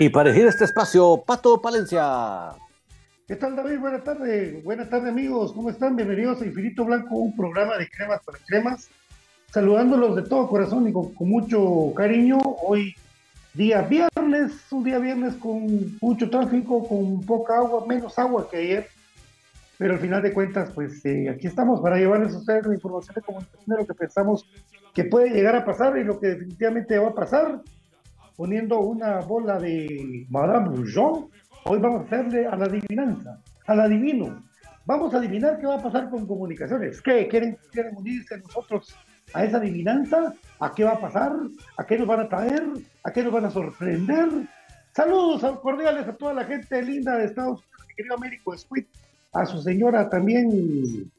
Y para elegir este espacio, Pato Palencia. ¿Qué tal, David? Buenas tardes. Buenas tardes, amigos. ¿Cómo están? Bienvenidos a Infinito Blanco, un programa de cremas para cremas. Saludándolos de todo corazón y con, mucho cariño. Hoy, día viernes, un día viernes con mucho tráfico, con poca agua, menos agua que ayer. Pero al final de cuentas, pues eh, aquí estamos para llevarles a ustedes la información de de lo que pensamos que puede llegar a pasar y lo que definitivamente va a pasar poniendo una bola de Madame Rougeon, hoy vamos a hacerle a la adivinanza, al adivino. Vamos a adivinar qué va a pasar con comunicaciones. ¿Qué? ¿Quieren, quieren unirse nosotros a esa adivinanza? ¿A qué va a pasar? ¿A qué nos van a traer? ¿A qué nos van a sorprender? Saludos cordiales a toda la gente linda de Estados Unidos, mi querido Américo Squid, a su señora también.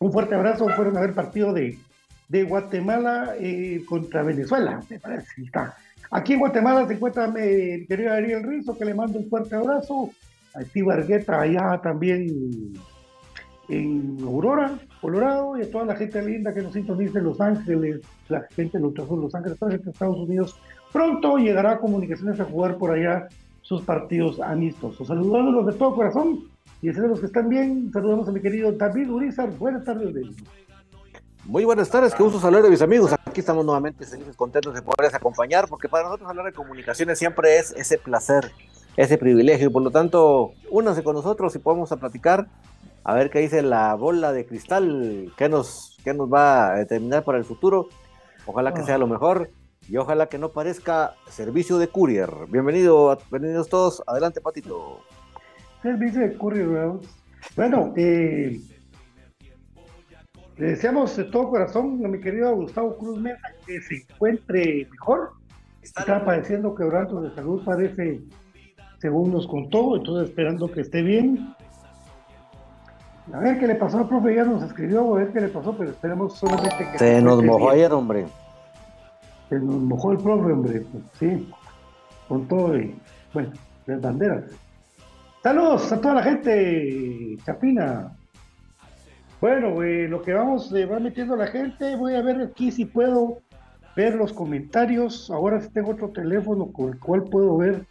Un fuerte abrazo. Fueron a ver partido de, de Guatemala eh, contra Venezuela, me parece. Está Aquí en Guatemala se encuentra mi querido Ariel Rizo, que le mando un fuerte abrazo. A Steve Argueta, allá también en Aurora, Colorado, y a toda la gente linda que nos sintoniza en Los Ángeles, la gente de Los Ángeles, toda la gente de Estados Unidos. Pronto llegará a Comunicaciones a jugar por allá sus partidos amistosos. Saludándolos de todo corazón y a los que están bien, saludamos a mi querido David Urizar. Buenas tardes, David. Muy buenas tardes, qué gusto saludar a mis amigos. Aquí estamos nuevamente felices, contentos de poderles acompañar, porque para nosotros hablar de comunicaciones siempre es ese placer, ese privilegio, y por lo tanto, únanse con nosotros y podemos a platicar A ver qué dice la bola de cristal, qué nos, qué nos va a determinar para el futuro. Ojalá que sea lo mejor y ojalá que no parezca servicio de courier. Bienvenido, bienvenidos todos. Adelante, Patito. Servicio de courier, Bueno, eh, le deseamos de todo corazón a mi querido Gustavo Cruz Mesa que se encuentre mejor. Está padeciendo quebrantos de salud, parece, según nos contó, entonces esperando que esté bien. A ver qué le pasó al profe, ya nos escribió, a ver qué le pasó, pero esperemos solamente que... Se nos mojó ayer, hombre. Se nos mojó el profe, hombre, pues, sí, con todo y, bueno, las banderas. Saludos a toda la gente, Chapina. Bueno, lo que vamos, eh, va metiendo la gente, voy a ver aquí si puedo ver los comentarios. Ahora sí tengo otro teléfono con el cual puedo ver,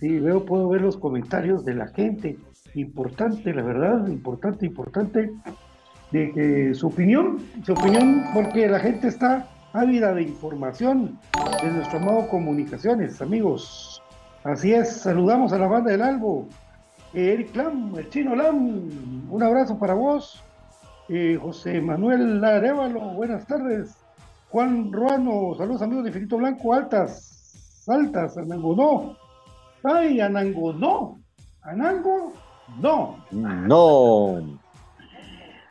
si veo, puedo ver los comentarios de la gente importante, la verdad, importante, importante, de que su opinión, su opinión, porque la gente está ávida de información de nuestro amado Comunicaciones, amigos. Así es, saludamos a la banda del Albo, Eric Lam, el chino Lam, un abrazo para vos. Eh, José Manuel Arevalo, buenas tardes. Juan Ruano, saludos amigos de Infinito Blanco, altas, altas, Anangonó. Ay, Anangonó, Anango, no. No.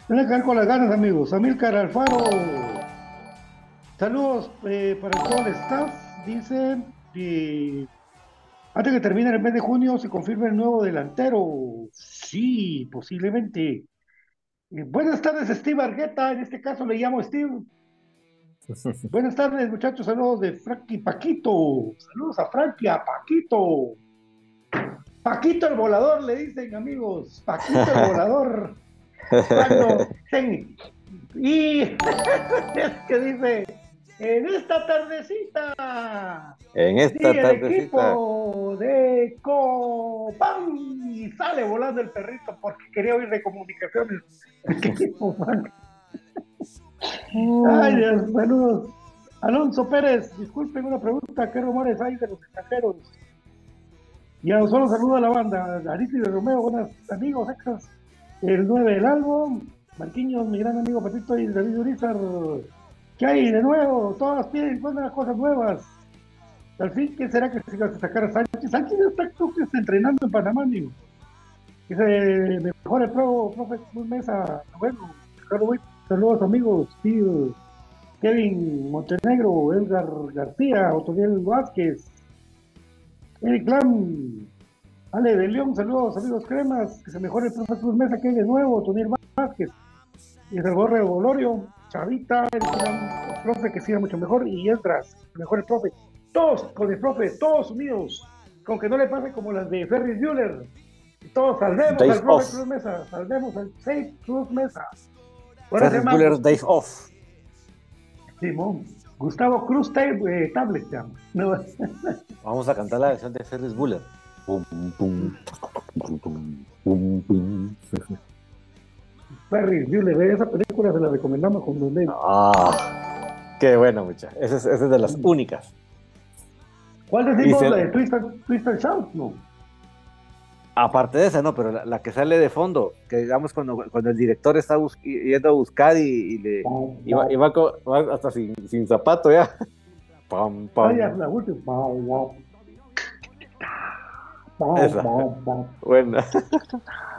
Tiene que ver con las ganas, amigos. Amilcar Alfaro. Saludos eh, para todo el staff. Dice que antes que termine el mes de junio se confirma el nuevo delantero. Sí, posiblemente. Buenas tardes, Steve Argueta. En este caso le llamo Steve. buenas tardes, muchachos. Saludos de Frankie Paquito. Saludos a Frankie, a Paquito. Paquito el volador, le dicen amigos, Paquito el volador. y es que dice, en esta tardecita, en esta el equipo de Copán. Y sale volando el perrito porque quería oír de comunicaciones. Ay, Dios, saludos. Alonso Pérez, disculpen una pregunta, ¿qué rumores hay de los extranjeros? Y a solo saludo a la banda, Ariti de Romeo, buenos amigos, extras, el 9 del álbum, Marquiños, mi gran amigo Patito y David Urizar. ¿Qué hay de nuevo? Todas piden las cosas nuevas. Al fin, ¿qué será que se va a sacar a Sánchez? Sánchez está, está entrenando en Panamá, amigo. Dice, mejor el pro, profe Mesa, bueno, saludos amigos, tío, Kevin Montenegro, Edgar García, Otoniel Vázquez, Eric Lam, Ale de León, saludos amigos cremas, que se mejore el profe Cruz Mesa, que hay de nuevo, Toniel Vázquez, y el Borre Bolorio, Chavita, el, profe que siga mucho mejor, y Esdras, mejor el profe, todos con el profe, todos unidos, con que no le pase como las de Ferris Bueller, todos salvemos al profe Cruz Mesa, salvemos al Safe Cruz Mesa. Ferris Bueller Days Off. Simón. Gustavo Cruz eh, Tablet, Vamos a cantar la versión de Ferris Buller. Ferris Buller, esa película se la recomendamos con Don Ah, qué bueno, mucha. Esa es, esa es de las únicas. ¿Cuál decimos? La de Twist and Shout, ¿no? Aparte de esa, no, pero la, que sale de fondo, que digamos cuando, cuando el director está yendo a buscar y, le y va, hasta sin, sin, zapato ya. Pam, pam. la última. Esa. Buena.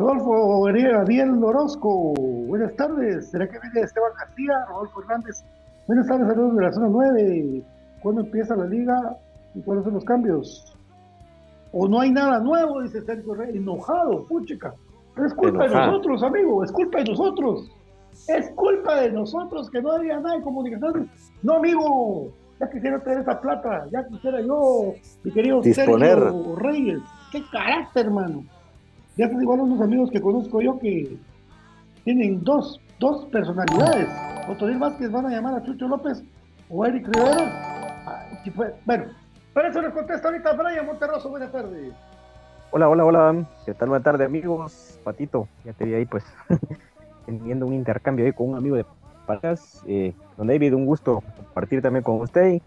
Rodolfo Ariel Orozco, buenas tardes. ¿Será que viene Esteban García? Rodolfo Hernández. Buenas tardes, saludos de la zona 9. ¿Cuándo empieza la liga y cuáles son los cambios? o no hay nada nuevo, dice Sergio Rey, enojado, puchica. es culpa de nosotros, amigo, es culpa de nosotros. Es culpa de nosotros que no había nada en comunicaciones. No, amigo, ya quisiera tener esa plata, ya quisiera yo, mi querido Sergio Reyes. Qué carácter, hermano. Ya te digo a unos amigos que conozco yo que tienen dos, dos personalidades. Otoniel Vázquez van a llamar a Chucho López o Eric Rivera. Bueno, para eso nos contesta ahorita Brian Monterroso. Buenas tardes. Hola, hola, hola. ¿Qué tal? Buenas tardes, amigos. Patito, ya te vi ahí, pues, teniendo un intercambio ahí con un amigo de Palmas. Eh, don David, un gusto compartir también con usted.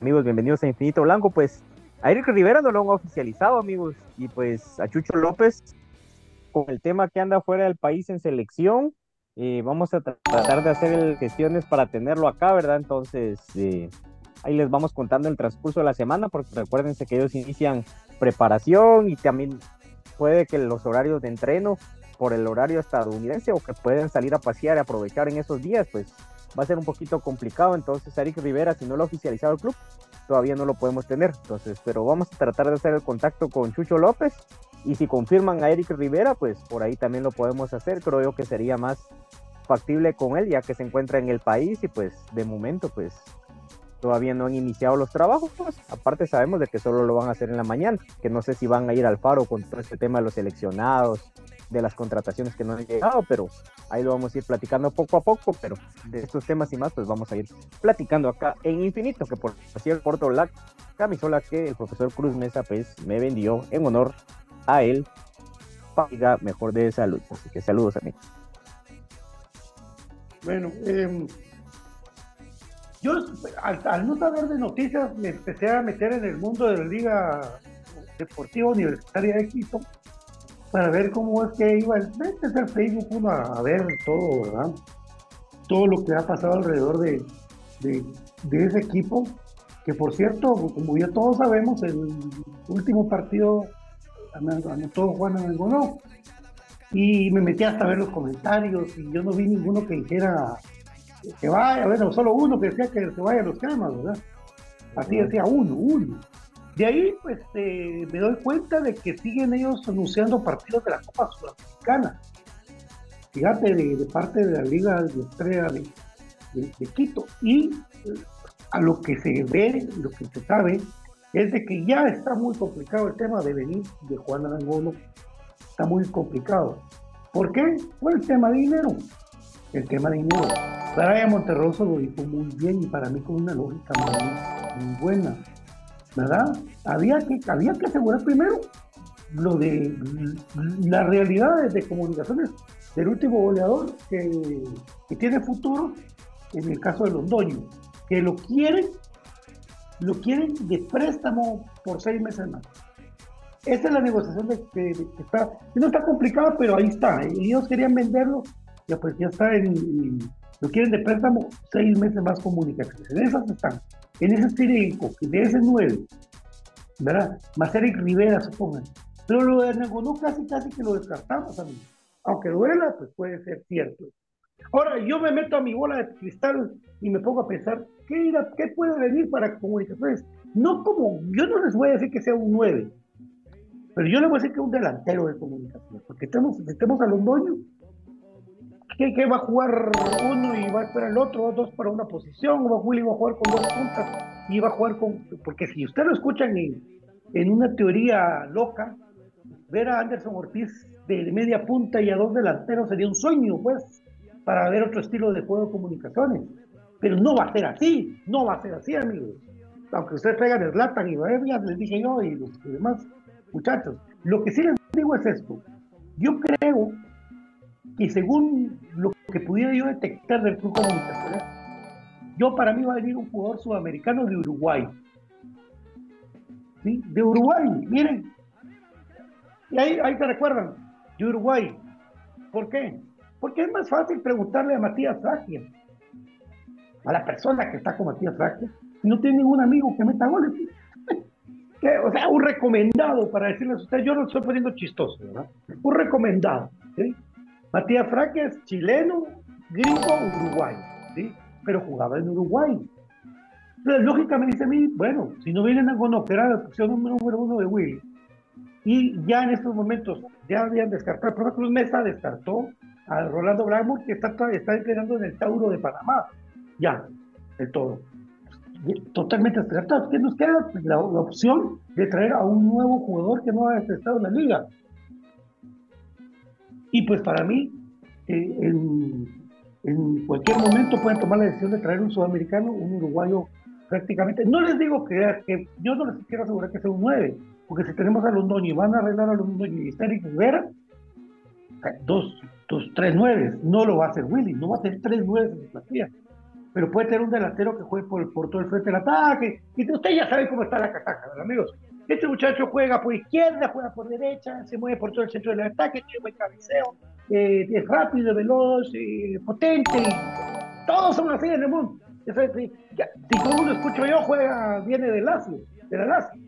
Amigos, bienvenidos a Infinito Blanco. Pues, a Eric Rivera no lo han oficializado, amigos. Y pues, a Chucho López, con el tema que anda fuera del país en selección. Eh, vamos a tratar de hacer gestiones para tenerlo acá, ¿verdad? Entonces, eh, ahí les vamos contando el transcurso de la semana, porque recuérdense que ellos inician preparación y también puede que los horarios de entreno por el horario estadounidense o que pueden salir a pasear y aprovechar en esos días, pues va a ser un poquito complicado. Entonces, Eric Rivera, si no lo ha oficializado el club, todavía no lo podemos tener. Entonces, pero vamos a tratar de hacer el contacto con Chucho López y si confirman a Eric Rivera, pues por ahí también lo podemos hacer. Creo yo que sería más factible con él, ya que se encuentra en el país y pues de momento pues todavía no han iniciado los trabajos. Aparte sabemos de que solo lo van a hacer en la mañana, que no sé si van a ir al faro con todo este tema de los seleccionados, de las contrataciones que no han llegado, pero ahí lo vamos a ir platicando poco a poco, pero de estos temas y más pues vamos a ir platicando acá en Infinito, que por cierto la camisola que el profesor Cruz Mesa pues me vendió en honor a él para mejor de salud. Así que saludos amigos. Bueno, eh, yo al, no saber de noticias me empecé a meter en el mundo de la Liga Deportiva Universitaria de Quito para ver cómo es que iba el, el Facebook uno a, ver todo, ¿verdad? Todo lo que ha pasado alrededor de, de, ese equipo, que por cierto, como ya todos sabemos, el último partido anotó Juan no Y me metí hasta ver los comentarios y yo no vi ninguno que dijera que vaya, bueno, solo uno que decía que se vaya a los cremas, ¿verdad? Así decía uno, uno. De ahí, pues, eh, me doy cuenta de que siguen ellos anunciando partidos de la Copa Sudamericana. Fíjate, de, parte de la Liga de Estrella de, de, Quito. Y eh, a lo que se ve, lo que se sabe, es de que ya está muy complicado el tema de venir de Juan Arangono. Está muy complicado. ¿Por qué? Por el tema de dinero. El tema de dinero. Brian Monterroso lo dijo muy bien y para mí con una lógica muy, buena. ¿Verdad? Había que, había que asegurar primero lo de las realidades de comunicaciones del último goleador que, que tiene futuro, en el caso de Londoño, que lo quieren, lo quieren de préstamo por seis meses más. Esa es la negociación de, que está, que no está complicada, pero ahí está. Ellos querían venderlo, ya pues ya está en lo quieren de préstamo seis meses más comunicaciones. En esas están. En ese Tirenco, de ese nueve, ¿verdad? Más Eric Rivera, supongan. Pero lo de no casi, casi que lo descartamos, mí. Aunque duela, pues puede ser cierto. Ahora, yo me meto a mi bola de cristal y me pongo a pensar, ¿qué, irá, qué puede venir para comunicaciones? No como, yo no les voy a decir que sea un 9, pero yo les voy a decir que es un delantero de comunicaciones, porque tenemos, tenemos a Londoño, ¿Qué, va a jugar uno y va a esperar el otro, dos para una posición? ¿O Willy va a jugar con dos puntas y va a jugar con.? Porque si usted lo escuchan en, en una teoría loca, ver a Anderson Ortiz de media punta y a dos delanteros sería un sueño, pues, para ver otro estilo de juego de comunicaciones. Pero no va a ser así, no va a ser así, amigos. Aunque ustedes traigan el Latan y ya les dije yo y los demás muchachos. Lo que sí les digo es esto. Yo creo y según lo que pudiera yo detectar del club comunicacional, yo para mí va a venir un jugador sudamericano de Uruguay. ¿Sí? De Uruguay, miren. Y ahí, ahí te recuerdan, de Uruguay. ¿Por qué? Porque es más fácil preguntarle a Matías Fragia, a la persona que está con Matías Fragia, y no tiene ningún amigo que meta goles. o sea, un recomendado para decirles a usted, yo no estoy poniendo chistoso, ¿verdad? Un recomendado. ¿sí? Matías Fraque es chileno, gringo, uruguayo, ¿sí? Pero jugaba en Uruguay. Entonces, lógicamente dice a mí, bueno, si no vienen a Gono, que era la opción número uno de Willy, y ya en estos momentos ya habían descartado, el profesor Cruz Mesa descartó a Rolando Blackmore, que está, está entrenando en el Tauro de Panamá, ya, el todo. Totalmente descartado. ¿Qué nos queda? La, la, opción de traer a un nuevo jugador que no ha estado en la liga. Y pues para mí, eh, en, cualquier momento pueden tomar la decisión de traer un sudamericano, un uruguayo prácticamente. No les digo que, yo no les quiero asegurar que sea un 9, porque si tenemos a Londoño y van a arreglar a Londoño y Eric Rivera, dos, dos, tres nueves, no lo va a hacer Willy, no va a tener tres nueves en su plantilla. Pero puede tener un delantero que juegue por, por todo el frente del ataque. Y usted ya sabe cómo está la casaca, amigos. este muchacho juega por izquierda, juega por derecha, se mueve por todo el centro del ataque, tiene buen cabeceo, eh, es rápido, veloz, eh, potente, todos son así en el mundo. Si, como lo escucho yo, juega, viene del Lazio, de la Lazio.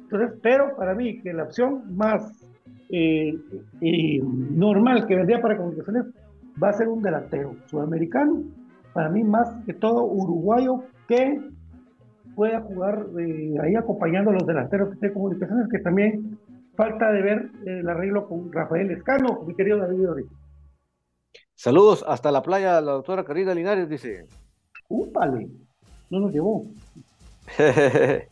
Entonces, pero para mí que la opción más eh, normal que vendría para comunicaciones va a ser un delantero sudamericano, para mí más que todo uruguayo que pueda jugar eh, ahí acompañando a los delanteros de comunicaciones, que también falta de ver el arreglo con Rafael Escano, mi querido David Saludos hasta la playa, la doctora Carita Linares dice. ¡Úpale! No nos llevó.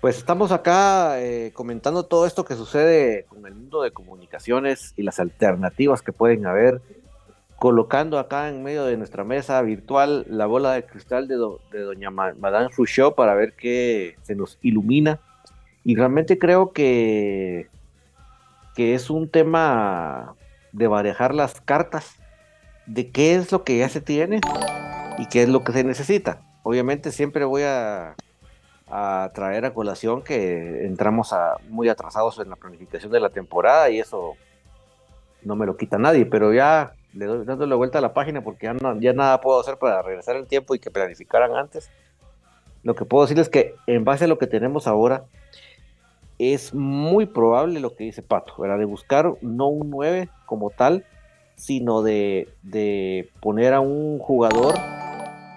pues estamos acá eh, comentando todo esto que sucede con el mundo de comunicaciones y las alternativas que pueden haber colocando acá en medio de nuestra mesa virtual la bola de cristal de, doña Madame Fouchot para ver qué se nos ilumina. Y realmente creo que, que es un tema de barajar las cartas de qué es lo que ya se tiene y qué es lo que se necesita. Obviamente siempre voy a, a traer a colación que entramos muy atrasados en la planificación de la temporada y eso no me lo quita nadie, pero ya le doy dándole vuelta a la página porque ya, nada puedo hacer para regresar el tiempo y que planificaran antes. Lo que puedo decirles es que en base a lo que tenemos ahora, es muy probable lo que dice Pato, ¿verdad? De buscar no un 9 como tal, sino de, poner a un jugador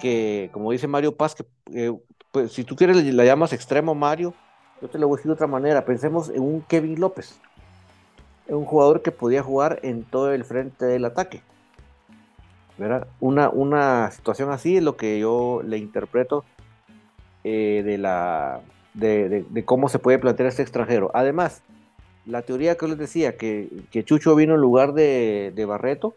que, como dice Mario Paz, que pues, si tú quieres la llamas extremo Mario, yo te lo voy a decir de otra manera, pensemos en un Kevin López, un jugador que podía jugar en todo el frente del ataque. Una, una situación así es lo que yo le interpreto eh, de, la, de, cómo se puede plantear este extranjero. Además, la teoría que les decía, que, que Chucho vino en lugar de, Barreto,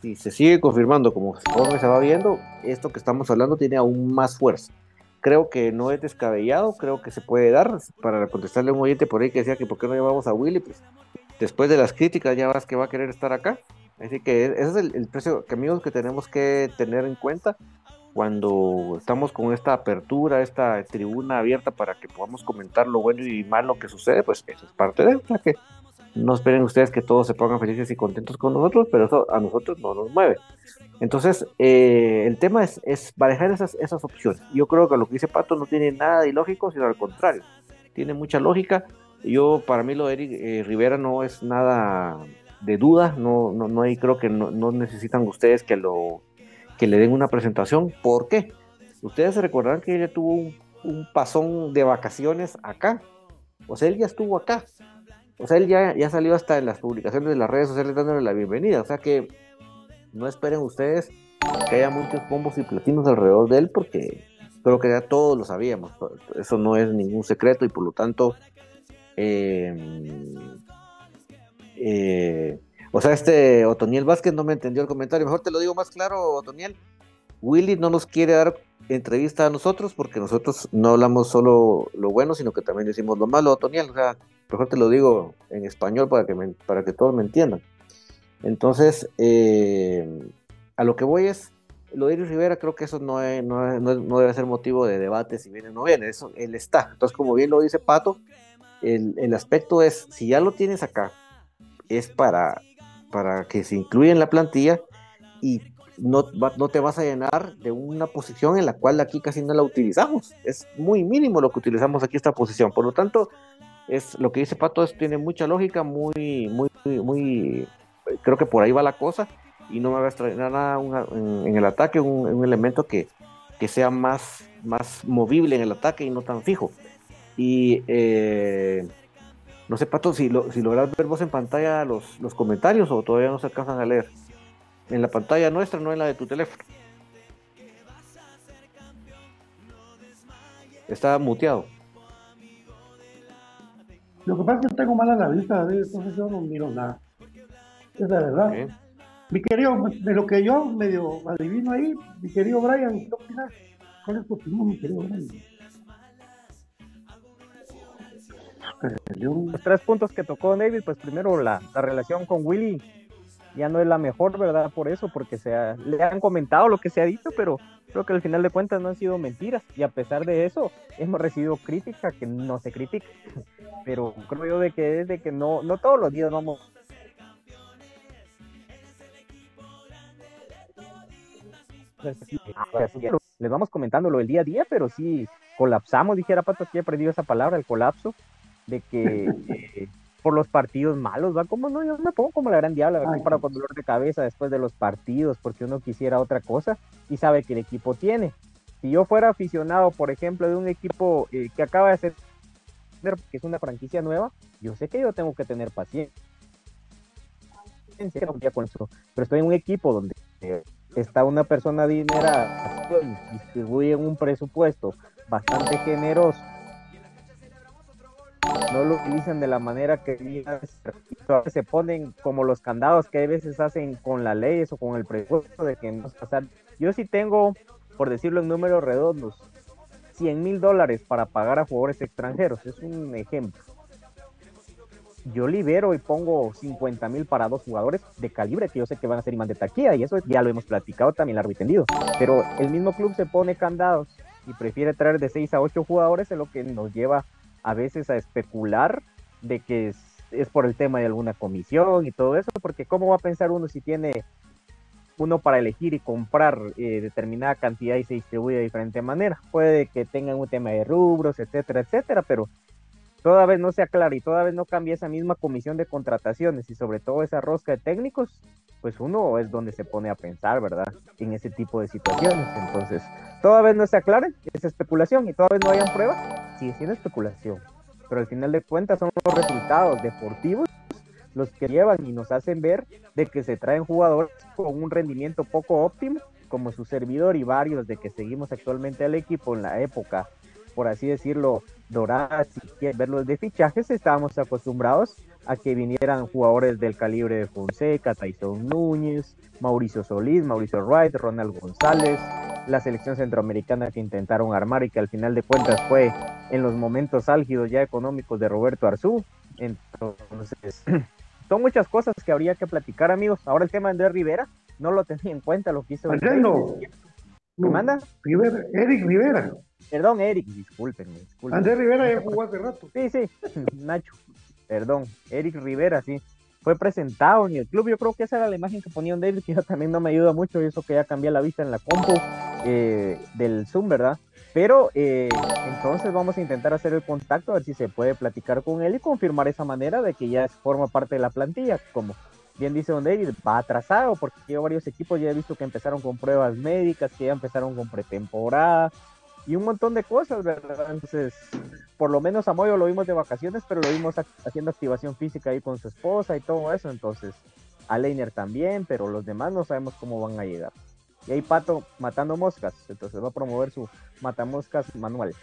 si se sigue confirmando como se va viendo, esto que estamos hablando tiene aún más fuerza. Creo que no es descabellado, creo que se puede dar. Para contestarle a un oyente por ahí que decía que por qué no llevamos a Willy, pues después de las críticas ya vas que va a querer estar acá. Así que ese es el, precio que amigos que tenemos que tener en cuenta cuando estamos con esta apertura, esta tribuna abierta para que podamos comentar lo bueno y malo que sucede, pues eso es parte de eso, que no esperen ustedes que todos se pongan felices y contentos con nosotros, pero eso a nosotros no nos mueve. Entonces, eh, el tema es, es manejar esas, esas opciones. Yo creo que lo que dice Pato no tiene nada de ilógico, sino al contrario, tiene mucha lógica. Yo, para mí, lo de Eric eh, Rivera no es nada de duda, no, no, no hay, creo que no, necesitan ustedes que, lo, que le den una presentación. ¿Por qué? Ustedes se recordarán que ella tuvo un, pasón de vacaciones acá. O sea, él ya estuvo acá. O sea, él ya, ya salió hasta en las publicaciones de las redes sociales dándole la bienvenida. O sea que no esperen ustedes que haya muchos combos y platinos alrededor de él porque creo que ya todos lo sabíamos. Eso no es ningún secreto y por lo tanto eh, eh, o sea, este Otoniel Vázquez no me entendió el comentario. Mejor te lo digo más claro, Otoniel. Willy no nos quiere dar entrevista a nosotros porque nosotros no hablamos solo lo bueno, sino que también decimos lo malo, Otoniel. O sea, mejor te lo digo en español para que, para que todos me entiendan. Entonces, eh, a lo que voy es, lo de Iris Rivera creo que eso no, no, debe ser motivo de debate si viene o no viene, eso, él está. Entonces, como bien lo dice Pato, el, aspecto es, si ya lo tienes acá, es para, para que se incluya en la plantilla y no, no te vas a llenar de una posición en la cual aquí casi no la utilizamos. Es muy mínimo lo que utilizamos aquí esta posición. Por lo tanto, es lo que dice Pato, es, tiene mucha lógica, muy, muy, muy, creo que por ahí va la cosa y no me va a extrañar nada en, el ataque, un, elemento que, que, sea más, más movible en el ataque y no tan fijo. Y eh, no sé, Pato, si, lo, si logras ver vos en pantalla los, los comentarios o todavía no se alcanzan a leer. En la pantalla nuestra, no en la de tu teléfono. Está muteado. Lo que pasa es que tengo mala la vista, entonces yo no miro nada. Es la verdad. Mi querido, de lo que yo medio adivino ahí, mi querido Brian, ¿qué opinas? ¿Cuál es tu opinión, mi querido Brian? Los tres puntos que tocó David, pues primero la, relación con Willy, ya no es la mejor, ¿verdad? Por eso, porque se le han comentado lo que se ha dicho, pero creo que al final de cuentas no han sido mentiras. Y a pesar de eso, hemos recibido crítica que no se critica. Pero creo yo de que es de que no, no todos los días vamos les vamos comentándolo el día a día, pero sí colapsamos, dijera Pato, aquí he aprendido esa palabra, el colapso, de que eh, por los partidos malos, va como no, yo me pongo como la gran diabla, para con dolor de cabeza después de los partidos, porque uno quisiera otra cosa y sabe que el equipo tiene. Si yo fuera aficionado, por ejemplo, de un equipo eh, que acaba de hacer, que es una franquicia nueva, yo sé que yo tengo que tener paciencia con eso, pero estoy en un equipo donde eh, está una persona dinera y distribuye un presupuesto bastante generoso no lo utilizan de la manera que se ponen como los candados que a veces hacen con las leyes o con el presupuesto de que no pasar. Yo sí tengo, por decirlo en números redondos, 100 mil dólares para pagar a jugadores extranjeros, es un ejemplo. Yo libero y pongo 50 mil para dos jugadores de calibre que yo sé que van a ser imán de taquilla y eso ya lo hemos platicado también largo y tendido. Pero el mismo club se pone candados y prefiere traer de 6 a 8 jugadores, es lo que nos lleva a veces a especular de que es, por el tema de alguna comisión y todo eso, porque ¿cómo va a pensar uno si tiene uno para elegir y comprar eh, determinada cantidad y se distribuye de diferente manera? Puede que tengan un tema de rubros, etcétera, etcétera, pero toda vez no se aclara y toda vez no cambia esa misma comisión de contrataciones y sobre todo esa rosca de técnicos, pues uno es donde se pone a pensar, ¿verdad? En ese tipo de situaciones. Entonces, toda vez no se aclare, es especulación y toda vez no hayan pruebas, sigue siendo especulación. Pero al final de cuentas son los resultados deportivos los que llevan y nos hacen ver de que se traen jugadores con un rendimiento poco óptimo, como su servidor y varios de que seguimos actualmente al equipo en la época, por así decirlo, dorada, si quieren verlos de fichajes, estábamos acostumbrados a que vinieran jugadores del calibre de Fonseca, Tyson Núñez, Mauricio Solís, Mauricio Wright, Ronald González, la selección centroamericana que intentaron armar y que al final de cuentas fue en los momentos álgidos ya económicos de Roberto Arzú. Entonces, son muchas cosas que habría que platicar, amigos. Ahora el tema de Andrés Rivera, no lo tenía en cuenta lo que hizo. Andrés no. ¿Qué manda? Rivera, Eric Rivera. Perdón, Eric, discúlpenme. Andrés Rivera ya jugó hace rato. Sí, sí, Nacho perdón, Eric Rivera, sí, fue presentado en el club. Yo creo que esa era la imagen que ponía un David, que también no me ayuda mucho, y eso que ya cambié la vista en la compu eh, del Zoom, ¿verdad? Pero eh, entonces vamos a intentar hacer el contacto, a ver si se puede platicar con él y confirmar esa manera de que ya forma parte de la plantilla, como bien dice Don David, va atrasado porque varios equipos ya he visto que empezaron con pruebas médicas, que ya empezaron con pretemporada, y un montón de cosas, ¿verdad? Entonces, por lo menos a Moyo lo vimos de vacaciones, pero lo vimos haciendo activación física ahí con su esposa y todo eso, entonces, a Leiner también, pero los demás no sabemos cómo van a llegar. Y ahí Pato matando moscas, entonces va a promover su matamoscas manual.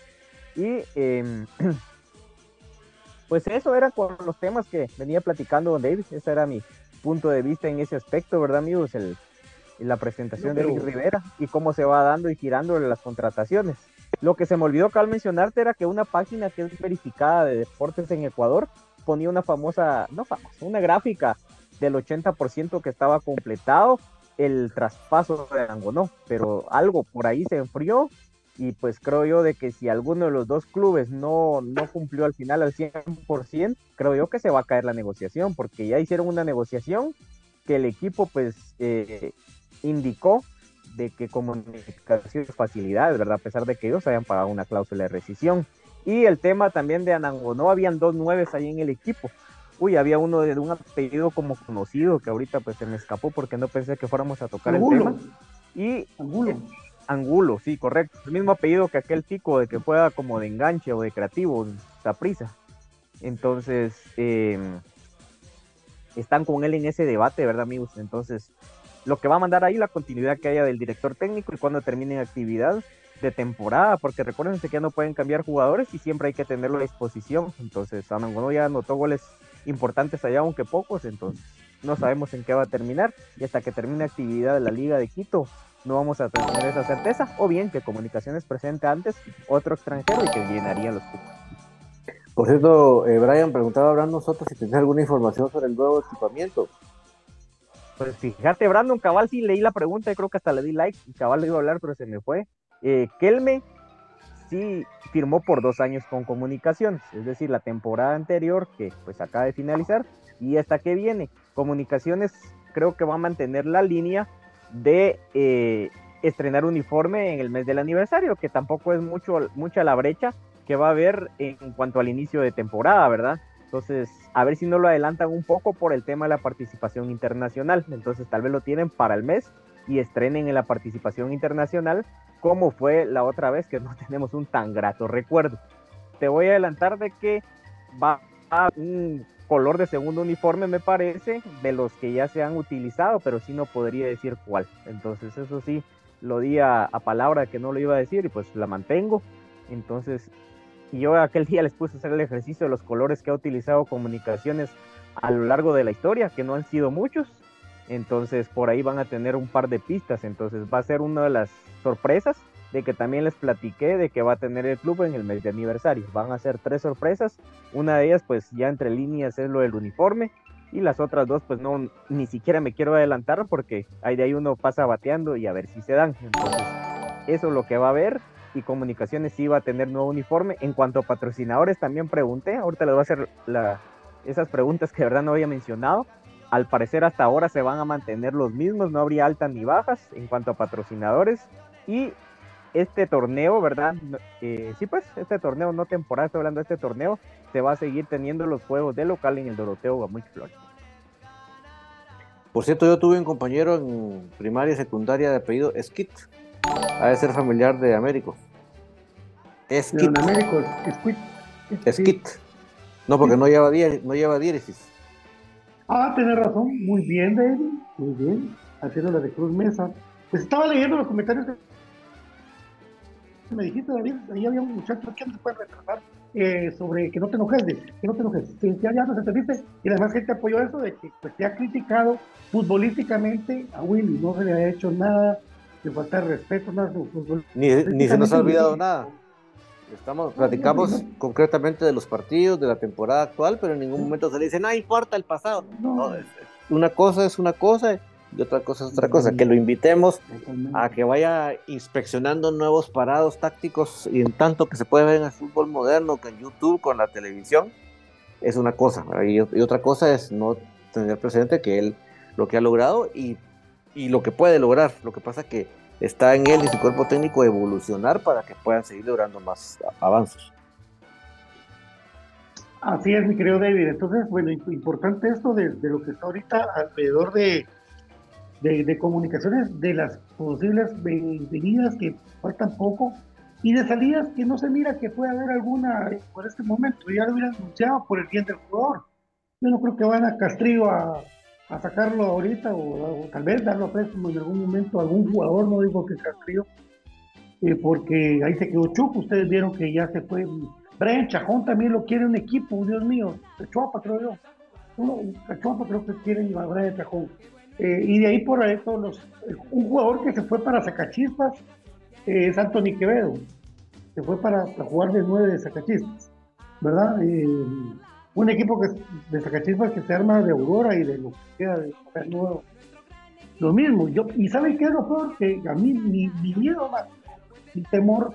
Y em, pues eso era con los temas que venía platicando Don David, ese era mi punto de vista en ese aspecto, ¿verdad amigos? El, la presentación de Luis Rivera y cómo se va dando y girando las contrataciones. Lo que se me olvidó al mencionarte era que una página que es verificada de deportes en Ecuador ponía una famosa, no famosa, una gráfica del 80% que estaba completado el traspaso de Angonó, pero algo por ahí se enfrió y pues creo yo de que si alguno de los dos clubes no, no cumplió al final al 100%, creo yo que se va a caer la negociación, porque ya hicieron una negociación que el equipo pues eh, indicó de que comunicación facilidades, ¿verdad? A pesar de que ellos habían pagado una cláusula de rescisión. Y el tema también de Anangonó, habían dos nueves ahí en el equipo. Uy, había uno de un apellido como conocido que ahorita pues se me escapó porque no pensé que fuéramos a tocar el tema. Y Angulo. Angulo, sí, correcto. El mismo apellido que aquel chico de que fuera como de enganche o de creativo, prisa Entonces, em, están con él en ese debate, ¿verdad, amigos? Entonces, lo que va a mandar ahí la continuidad que haya del director técnico y cuando termine actividad de temporada, porque recuerden que ya no pueden cambiar jugadores y siempre hay que tenerlo a disposición. Entonces, Anangonó ya anotó goles importantes allá, aunque pocos, entonces no sabemos en qué va a terminar y hasta que termine actividad de la Liga de Quito no vamos a tener esa certeza, o bien que Comunicaciones presente antes otro extranjero y que llenaría los cupos. Por cierto, eh, Brian preguntaba a nosotros si tenía alguna información sobre el nuevo equipamiento. Pues fíjate, Brandon Cabal, sí leí la pregunta y creo que hasta le di like. Y Cabal le iba a hablar, pero se me fue. Eh, Kelme sí firmó por dos años con Comunicaciones, es decir, la temporada anterior que pues acaba de finalizar y esta que viene. Comunicaciones creo que va a mantener la línea de eh, estrenar uniforme en el mes del aniversario, que tampoco es mucho, mucha la brecha que va a haber en cuanto al inicio de temporada, ¿verdad? Entonces, a ver si no lo adelantan un poco por el tema de la participación internacional. Entonces, tal vez lo tienen para el mes y estrenen en la participación internacional, como fue la otra vez que no tenemos un tan grato recuerdo. Te voy a adelantar de que va a un color de segundo uniforme, me parece, de los que ya se han utilizado, pero sí no podría decir cuál. Entonces, eso sí, lo di a, a palabra que no lo iba a decir y pues la mantengo. Entonces, yo aquel día les puse a hacer el ejercicio de los colores que ha utilizado comunicaciones a lo largo de la historia, que no han sido muchos. Entonces, por ahí van a tener un par de pistas. Entonces, va a ser una de las sorpresas de que también les platiqué de que va a tener el club en el mes de aniversario. Van a ser tres sorpresas. Una de ellas, pues ya entre líneas es lo del uniforme. Y las otras dos, pues no, ni siquiera me quiero adelantar porque ahí de ahí uno pasa bateando y a ver si se dan. Entonces, eso es lo que va a haber. Y comunicaciones sí va a tener nuevo uniforme. En cuanto a patrocinadores, también pregunté. Ahorita les voy a hacer esas preguntas que de verdad no había mencionado. Al parecer hasta ahora se van a mantener los mismos, no habría altas ni bajas en cuanto a patrocinadores. Y este torneo, ¿verdad? Eh, sí, pues este torneo, no temporada, estoy hablando de este torneo, se va a seguir teniendo los juegos de local en el Doroteo Gamuy Flores. Por cierto, yo tuve un compañero en primaria y secundaria de apellido Skit. Ha de ser familiar de Américo. Skit. Américo, Skit. No, porque no lleva, no lleva diéresis. Ah, tenés razón. Muy bien, David. Muy bien. Haciendo la de Cruz Mesa. Pues estaba leyendo los comentarios de me dijiste, David, ahí había un muchacho que no se puede retrasar eh, sobre que no te enojes, que no te enojes. ya, ya nos entendiste. Y además gente apoyó eso de que pues, te ha criticado futbolísticamente a Willy, no se le ha hecho nada, de faltar respeto, nada. Ni, ni se nos ha olvidado nada. Estamos, platicamos concretamente de los partidos, de la temporada actual, pero en ningún momento se le dice, no importa el pasado. No, una cosa es una cosa y otra cosa es otra cosa, que lo invitemos a que vaya inspeccionando nuevos parados tácticos y en tanto que se puede ver en el fútbol moderno, que en YouTube, con la televisión, es una cosa. Y, otra cosa es no tener presente que él lo que ha logrado y, y lo que puede lograr. Lo que pasa que está en él y su cuerpo técnico evolucionar para que puedan seguir logrando más avances. Así es, mi querido David. Entonces, bueno, importante esto de lo que está ahorita alrededor de, de, comunicaciones de las posibles venidas que faltan poco y de salidas que no se mira que pueda haber alguna por este momento. Ya lo hubieran anunciado por el bien del jugador. Yo no creo que van a Castrillo a, a sacarlo ahorita o, tal vez darlo a préstamo en algún momento a algún jugador, no digo que Castrillo, eh, porque ahí se quedó Chupo. Ustedes vieron que ya se fue. Brian Chajón también lo quiere un equipo, Dios mío. Chuapa, creo yo. Uno, Chuapa creo que quieren a Brian Chajón. Eh, y de ahí por ahí todos los. Un jugador que se fue para Sacachispas eh, es Anthony Quevedo. Se fue para, jugar de nueve de Sacachispas. ¿Verdad? Eh, un equipo que, de Sacachispas que se arma de Aurora y de lo que queda de nuevo. Lo mismo. ¿Y saben qué es lo peor? Que a mí mi, mi miedo, mi temor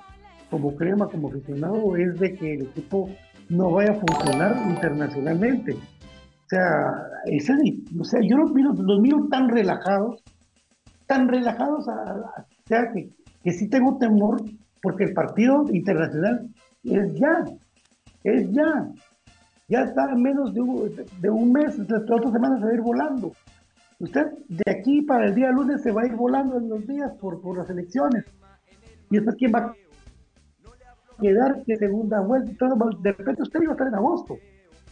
como crema, como aficionado, es de que el equipo no vaya a funcionar internacionalmente sea, ese, o sea yo los miro, los miro tan relajados, tan relajados, o sea, que, que sí tengo temor porque el partido internacional es ya, es ya. Ya está a menos de un, de un mes, las otras semanas se va a ir volando. Usted de aquí para el día lunes se va a ir volando en los días por, por las elecciones. Y después, ¿quién va a quedar? ¿Qué segunda vuelta? de repente usted iba a estar en agosto.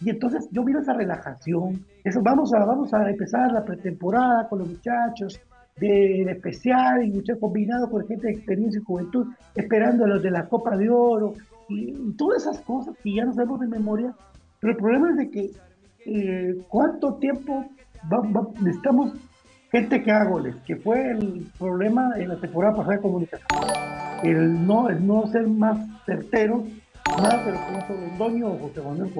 Y entonces yo miro esa relajación, eso, vamos, a, vamos a empezar la pretemporada con los muchachos de, especial y muchachos combinados con gente de experiencia y juventud, esperando a los de la Copa de Oro y, todas esas cosas que ya no sabemos de memoria. Pero el problema es de que eh, cuánto tiempo necesitamos gente que haga goles, que fue el problema en la temporada pasada de comunicación. El no, el no ser más certero, más de lo que hizo Londoño o José Manuel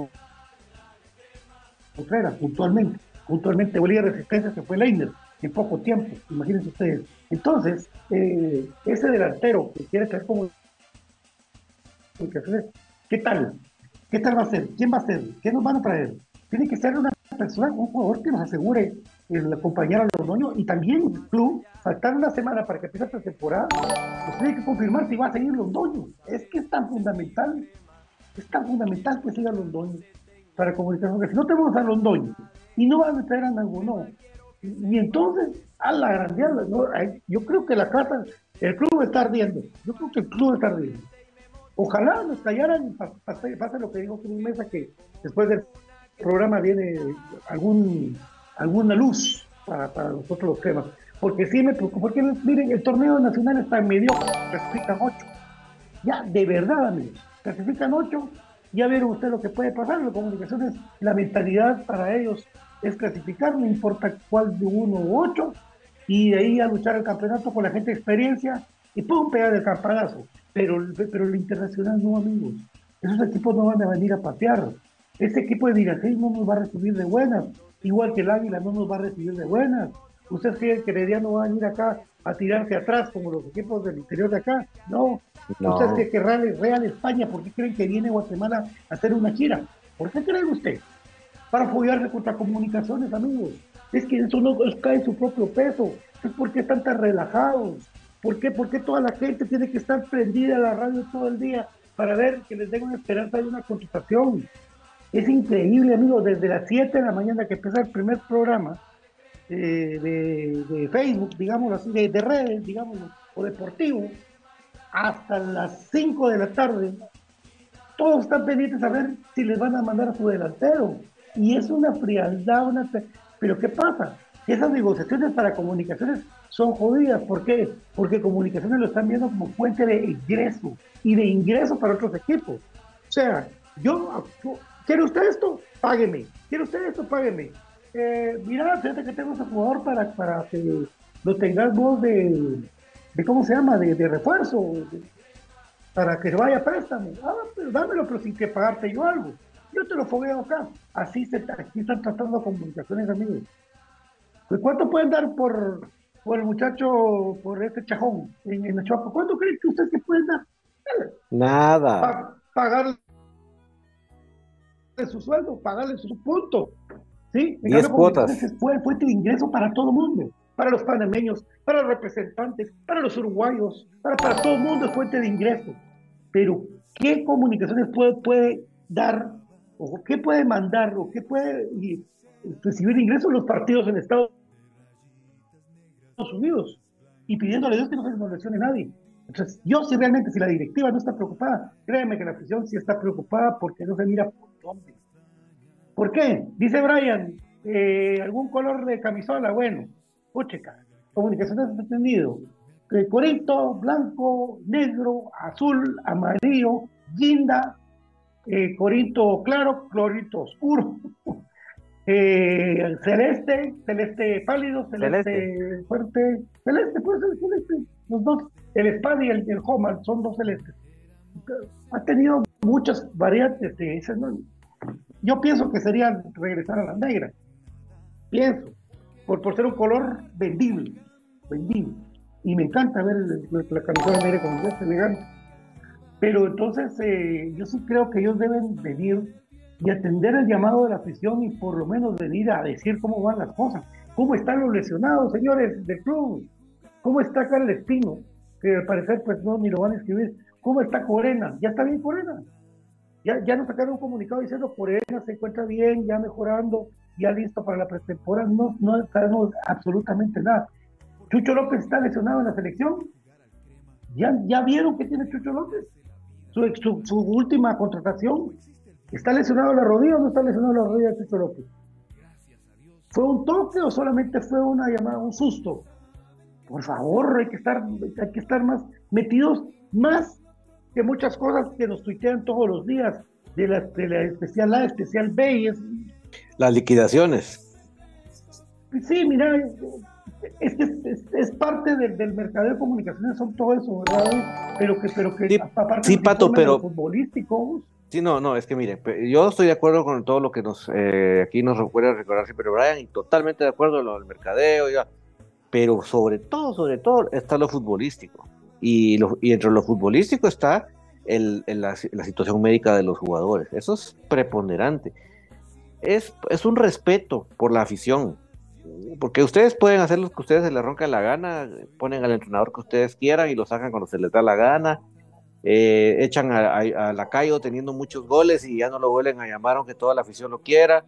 puntualmente. Puntualmente Bolívar Resistencia se fue Leiner. en poco tiempo, imagínense ustedes. Entonces, eh, ese delantero que quiere traer como ¿qué tal? ¿Qué tal va a ser? ¿Quién va a ser? ¿Qué nos van a traer? Tiene que ser una persona, un jugador que nos asegure el acompañar a los dueños y también el club, faltar una semana para que empiece esta temporada, pues tiene que confirmar si va a seguir los dueños. Es que es tan fundamental, es tan fundamental que sigan los dueños para comunicar, porque si no tenemos a Londoño y no van a traer a no y entonces, a la grandeza, ¿no? yo creo que la casa, el club está ardiendo, yo creo que el club está ardiendo. Ojalá nos callaran y pase, lo que dijo Cruz Mesa, que después del programa viene algún, alguna luz para, para nosotros los temas. Porque sí me preocupa, porque miren, el torneo nacional está en medio, clasifican ocho. Ya, de verdad, amigos, clasifican ocho ya vieron ustedes lo que puede pasar. Las comunicaciones, la mentalidad para ellos es clasificar, no importa cuál de uno u ocho, y de ahí a luchar el campeonato con la gente de experiencia y pum, pegar el campanazo. Pero, pero el internacional no, amigos. Esos equipos no van a venir a patear. Ese equipo de Virajey no nos va a recibir de buenas, igual que el Águila no nos va a recibir de buenas. ¿Ustedes creen que Herediano va a venir acá a tirarse atrás como los equipos del interior de acá? No, ¿Ustedes creen que Real, Real España, por qué creen que viene Guatemala a hacer una gira? ¿Por qué creen usted? Para apoyarse contra comunicaciones, amigos. Es que eso no cae en su propio peso. Es porque están tan relajados. ¿Por qué? Porque toda la gente tiene que estar prendida a la radio todo el día para ver que les den una esperanza de una contratación. Es increíble, amigos, desde las 7 de la mañana que empieza el primer programa eh, de, Facebook, digamos así, de, de redes, digamos, o deportivo, hasta las 5 de la tarde, todos están pendientes a ver si les van a mandar a su delantero. Y es una frialdad, una... Pero ¿qué pasa? Esas negociaciones para comunicaciones son jodidas. ¿Por qué? Porque comunicaciones lo están viendo como fuente de ingreso y de ingreso para otros equipos. O sea, yo, ¿quiere usted esto? Págueme. ¿Quiere usted esto? Págueme. Eh, mira, fíjate que tengo ese jugador para, para que lo tengas vos de, de ¿cómo se llama? De, refuerzo, para que vaya a préstamo. Ah, pero dámelo, pero sin que pagarte yo algo. Yo te lo fogueo acá. Así se, aquí están tratando comunicaciones, amigos. Pues, ¿Cuánto pueden dar por, por el muchacho, por este chajón en, en ¿Cuánto creen que ustedes que pueden dar? Nada. pagarle su sueldo, pagarle su punto. ¿Sí? 10 cuotas. Fue fuente de ingreso para todo el mundo para los panameños, para los representantes, para los uruguayos, para, para todo el mundo es fuente de ingreso. Pero, ¿qué comunicaciones puede, puede dar, o qué puede mandar, o qué puede recibir ingresos los partidos en Estados Unidos? Y pidiéndole a Dios que no se nos lesione nadie. Entonces, yo si realmente, si la directiva no está preocupada, créeme que la afición sí está preocupada porque no se mira por dónde. ¿Por qué? Dice Brian, eh, algún color de camisola, bueno, Pucheca, comunicaciones entendido. Eh, Corinto, blanco, negro, azul, amarillo, guinda, eh, Corinto claro, Corinto oscuro, eh, celeste, celeste pálido, celeste, fuerte, celeste, puede ser celeste, los dos, el espada y el, el son dos celestes. Ha tenido muchas variantes de ese, Yo pienso que sería regresar a la negra. Pienso por, por ser un color vendible, vendible. Y me encanta ver la camiseta negra con es elegante. Pero entonces eh, yo sí creo que ellos deben venir y atender el llamado de la afición y por lo menos venir a decir cómo van las cosas. ¿Cómo están los lesionados, señores del club? ¿Cómo está Carlos Espino? Que al parecer pues no, ni lo van a escribir. ¿Cómo está Corena? ¿Ya está bien Corena? Ya, ya nos sacaron un comunicado diciendo Corena se encuentra bien, ya mejorando, ya listo para la pretemporada, no, no sabemos absolutamente nada. Chucho López está lesionado en la selección. ¿Ya, ya vieron que tiene Chucho López? Su, su, última contratación. ¿Está lesionado la rodilla o no está lesionado la rodilla de Chucho López? ¿Fue un toque o solamente fue una llamada, un susto? Por favor, hay que estar, hay que estar más metidos, más que muchas cosas que nos tuitean todos los días de la, de la especial A, especial B, y es las liquidaciones. Sí, mira, es que es, parte del, del, mercado de comunicaciones, son todo eso, ¿verdad? Pero que, pero que sí, aparte sí, Pato, pero futbolísticos. Sí, no, no, es que miren, yo estoy de acuerdo con todo lo que nos eh, aquí nos recuerda recordar siempre Brian y totalmente de acuerdo en lo del mercadeo, ya, pero sobre todo, sobre todo está lo futbolístico. Y, y entre lo futbolístico está el, la, situación médica de los jugadores. Eso es preponderante. Es, es un respeto por la afición. Porque ustedes pueden hacer lo que ustedes se les ronca la gana, ponen al entrenador que ustedes quieran y lo sacan cuando se les da la gana, eh, echan a, la calle teniendo muchos goles y ya no lo vuelven a llamar aunque toda la afición lo quiera.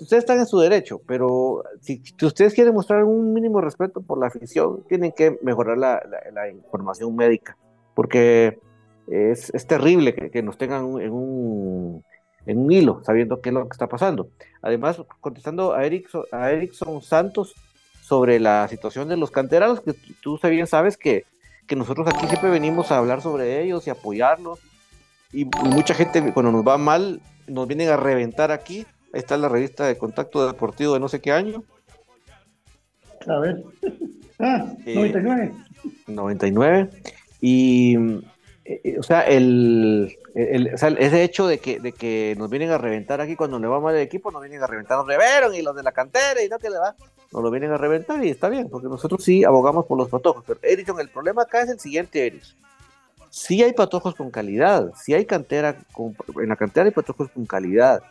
Ustedes están en su derecho, pero si, ustedes quieren mostrar un mínimo respeto por la afición, tienen que mejorar la, información médica, porque es, terrible que, nos tengan en un, en un hilo, sabiendo qué es lo que está pasando. Además, contestando a Erickson, a Erickson Santos sobre la situación de los canteranos, que tú bien sabes que, que nosotros aquí siempre venimos a hablar sobre ellos y apoyarlos, y mucha gente cuando nos va mal nos vienen a reventar aquí Ahí está la revista de Contacto Deportivo de no sé qué año. A ver. Ah, 99. 99. Y, eh, eh, o sea, el, el, o ese hecho de que, de que nos vienen a reventar aquí cuando le va mal el equipo, nos vienen a reventar, nos reveron y los de la cantera y no que le va, nos lo vienen a reventar y está bien, porque nosotros sí abogamos por los patojos. Pero Edison, el problema acá es el siguiente, Eris. Sí hay patojos con calidad, sí hay cantera, en la cantera hay patojos con calidad.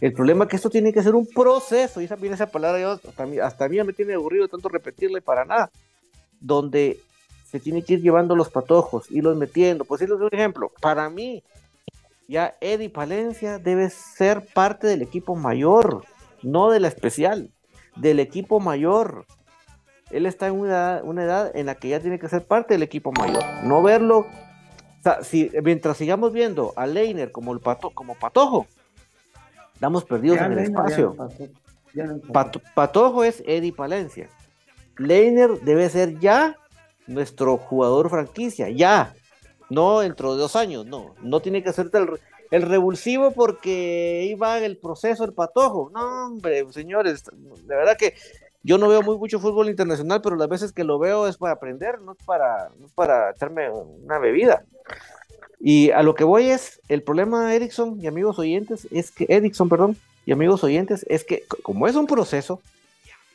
El problema es que esto tiene que ser un proceso, y esa, viene esa palabra yo, hasta, mí, hasta mí me tiene aburrido tanto repetirle para nada, donde se tiene que ir llevando los patojos, y los metiendo. Pues doy un ejemplo, para mí, ya Eddie Palencia debe ser parte del equipo mayor, no de la especial, del equipo mayor. Él está en una, edad en la que ya tiene que ser parte del equipo mayor, no verlo. O sea, si, mientras sigamos viendo a Leiner como, el pato, como patojo, Estamos perdidos en el espacio. Patojo es Eddie Palencia. Leiner debe ser ya nuestro jugador franquicia, ya. No dentro de dos años, no. No tiene que ser el, el revulsivo porque iba en el proceso el patojo. No, hombre, señores, de verdad que yo no veo muy mucho fútbol internacional, pero las veces que lo veo es para aprender, no es para, no es para echarme una bebida. Y a lo que voy es, el problema, Erickson y amigos oyentes, es que, Erickson, perdón, y amigos oyentes, es que como es un proceso,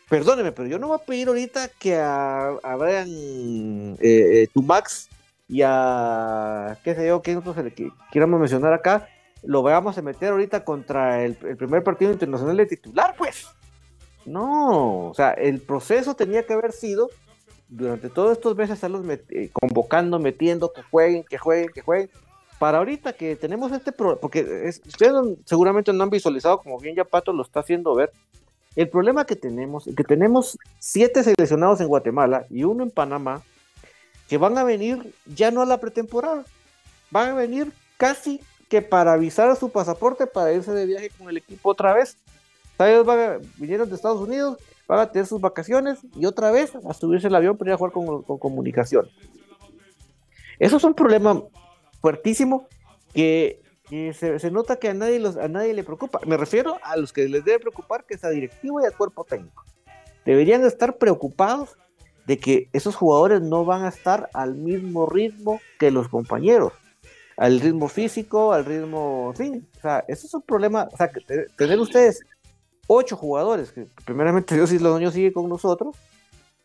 perdóneme, pero yo no voy a pedir ahorita que a, a Brian eh, eh, Tumax y a, qué sé yo, qué nosotros que quieramos mencionar acá, lo vayamos a meter ahorita contra el, primer partido internacional de titular, pues. No, o sea, el proceso tenía que haber sido durante todos estos meses estarlos eh, convocando, metiendo, que jueguen, que jueguen, que jueguen. Para ahorita que tenemos este problema, porque ustedes seguramente no han visualizado, como bien ya Pato lo está haciendo ver, el problema que tenemos, que tenemos siete seleccionados en Guatemala y uno en Panamá, que van a venir ya no a la pretemporada, van a venir casi que para avisar a su pasaporte para irse de viaje con el equipo otra vez. Ellos vinieron de Estados Unidos, van a tener sus vacaciones y otra vez a subirse el avión para ir a jugar con, comunicación. Eso es un problema fuertísimo que, se, nota que a nadie, los, a nadie le preocupa. Me refiero a los que les debe preocupar, que es a directivo y al cuerpo técnico. Deberían estar preocupados de que esos jugadores no van a estar al mismo ritmo que los compañeros, al ritmo físico, al ritmo, sí, o sea, eso es un problema, o sea, tener ustedes ocho jugadores, que primeramente Dios y los sigue con nosotros,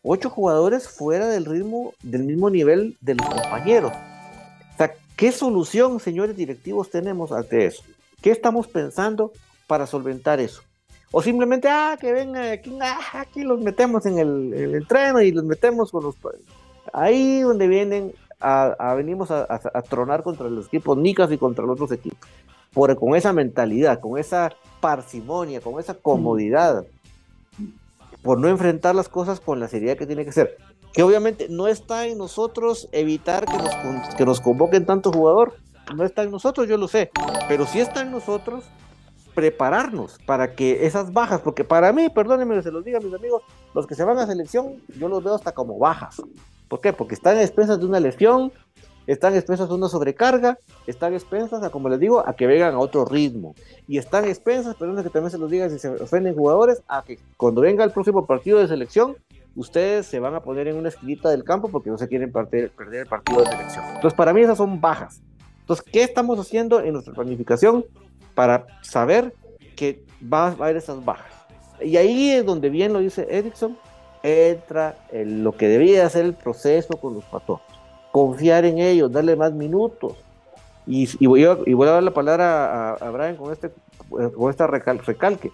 ocho jugadores fuera del ritmo, del mismo nivel de los compañeros. O sea, ¿qué solución, señores directivos, tenemos ante eso? ¿Qué estamos pensando para solventar eso? O simplemente, ah, que vengan aquí, ah, aquí los metemos en el, entreno y los metemos con los... Ahí donde vienen, a, venimos a, tronar contra los equipos nicas y contra los otros equipos. Por, con esa mentalidad, con esa parsimonia, con esa comodidad, por no enfrentar las cosas con la seriedad que tiene que ser. Que obviamente no está en nosotros evitar que nos, que nos convoquen tanto jugador, no está en nosotros, yo lo sé, pero sí está en nosotros prepararnos para que esas bajas, porque para mí, perdónenme, se los diga mis amigos, los que se van a selección, yo los veo hasta como bajas. ¿Por qué? Porque están en expensas de una lesión, están expensas a una sobrecarga, están expensas a, como les digo, a que vengan a otro ritmo. Y están expensas, perdón que también se los diga si se ofenden jugadores, a que cuando venga el próximo partido de selección, ustedes se van a poner en una esquinita del campo porque no se quieren perder, perder el partido de selección. Entonces, para mí esas son bajas. Entonces, ¿qué estamos haciendo en nuestra planificación para saber que va, a haber esas bajas? Y ahí es donde bien lo dice Erickson, entra en lo que debía ser el proceso con los patojos. Confiar en ellos, darle más minutos. Y, voy, a, dar la palabra a, Brian con, este, con esta recalque.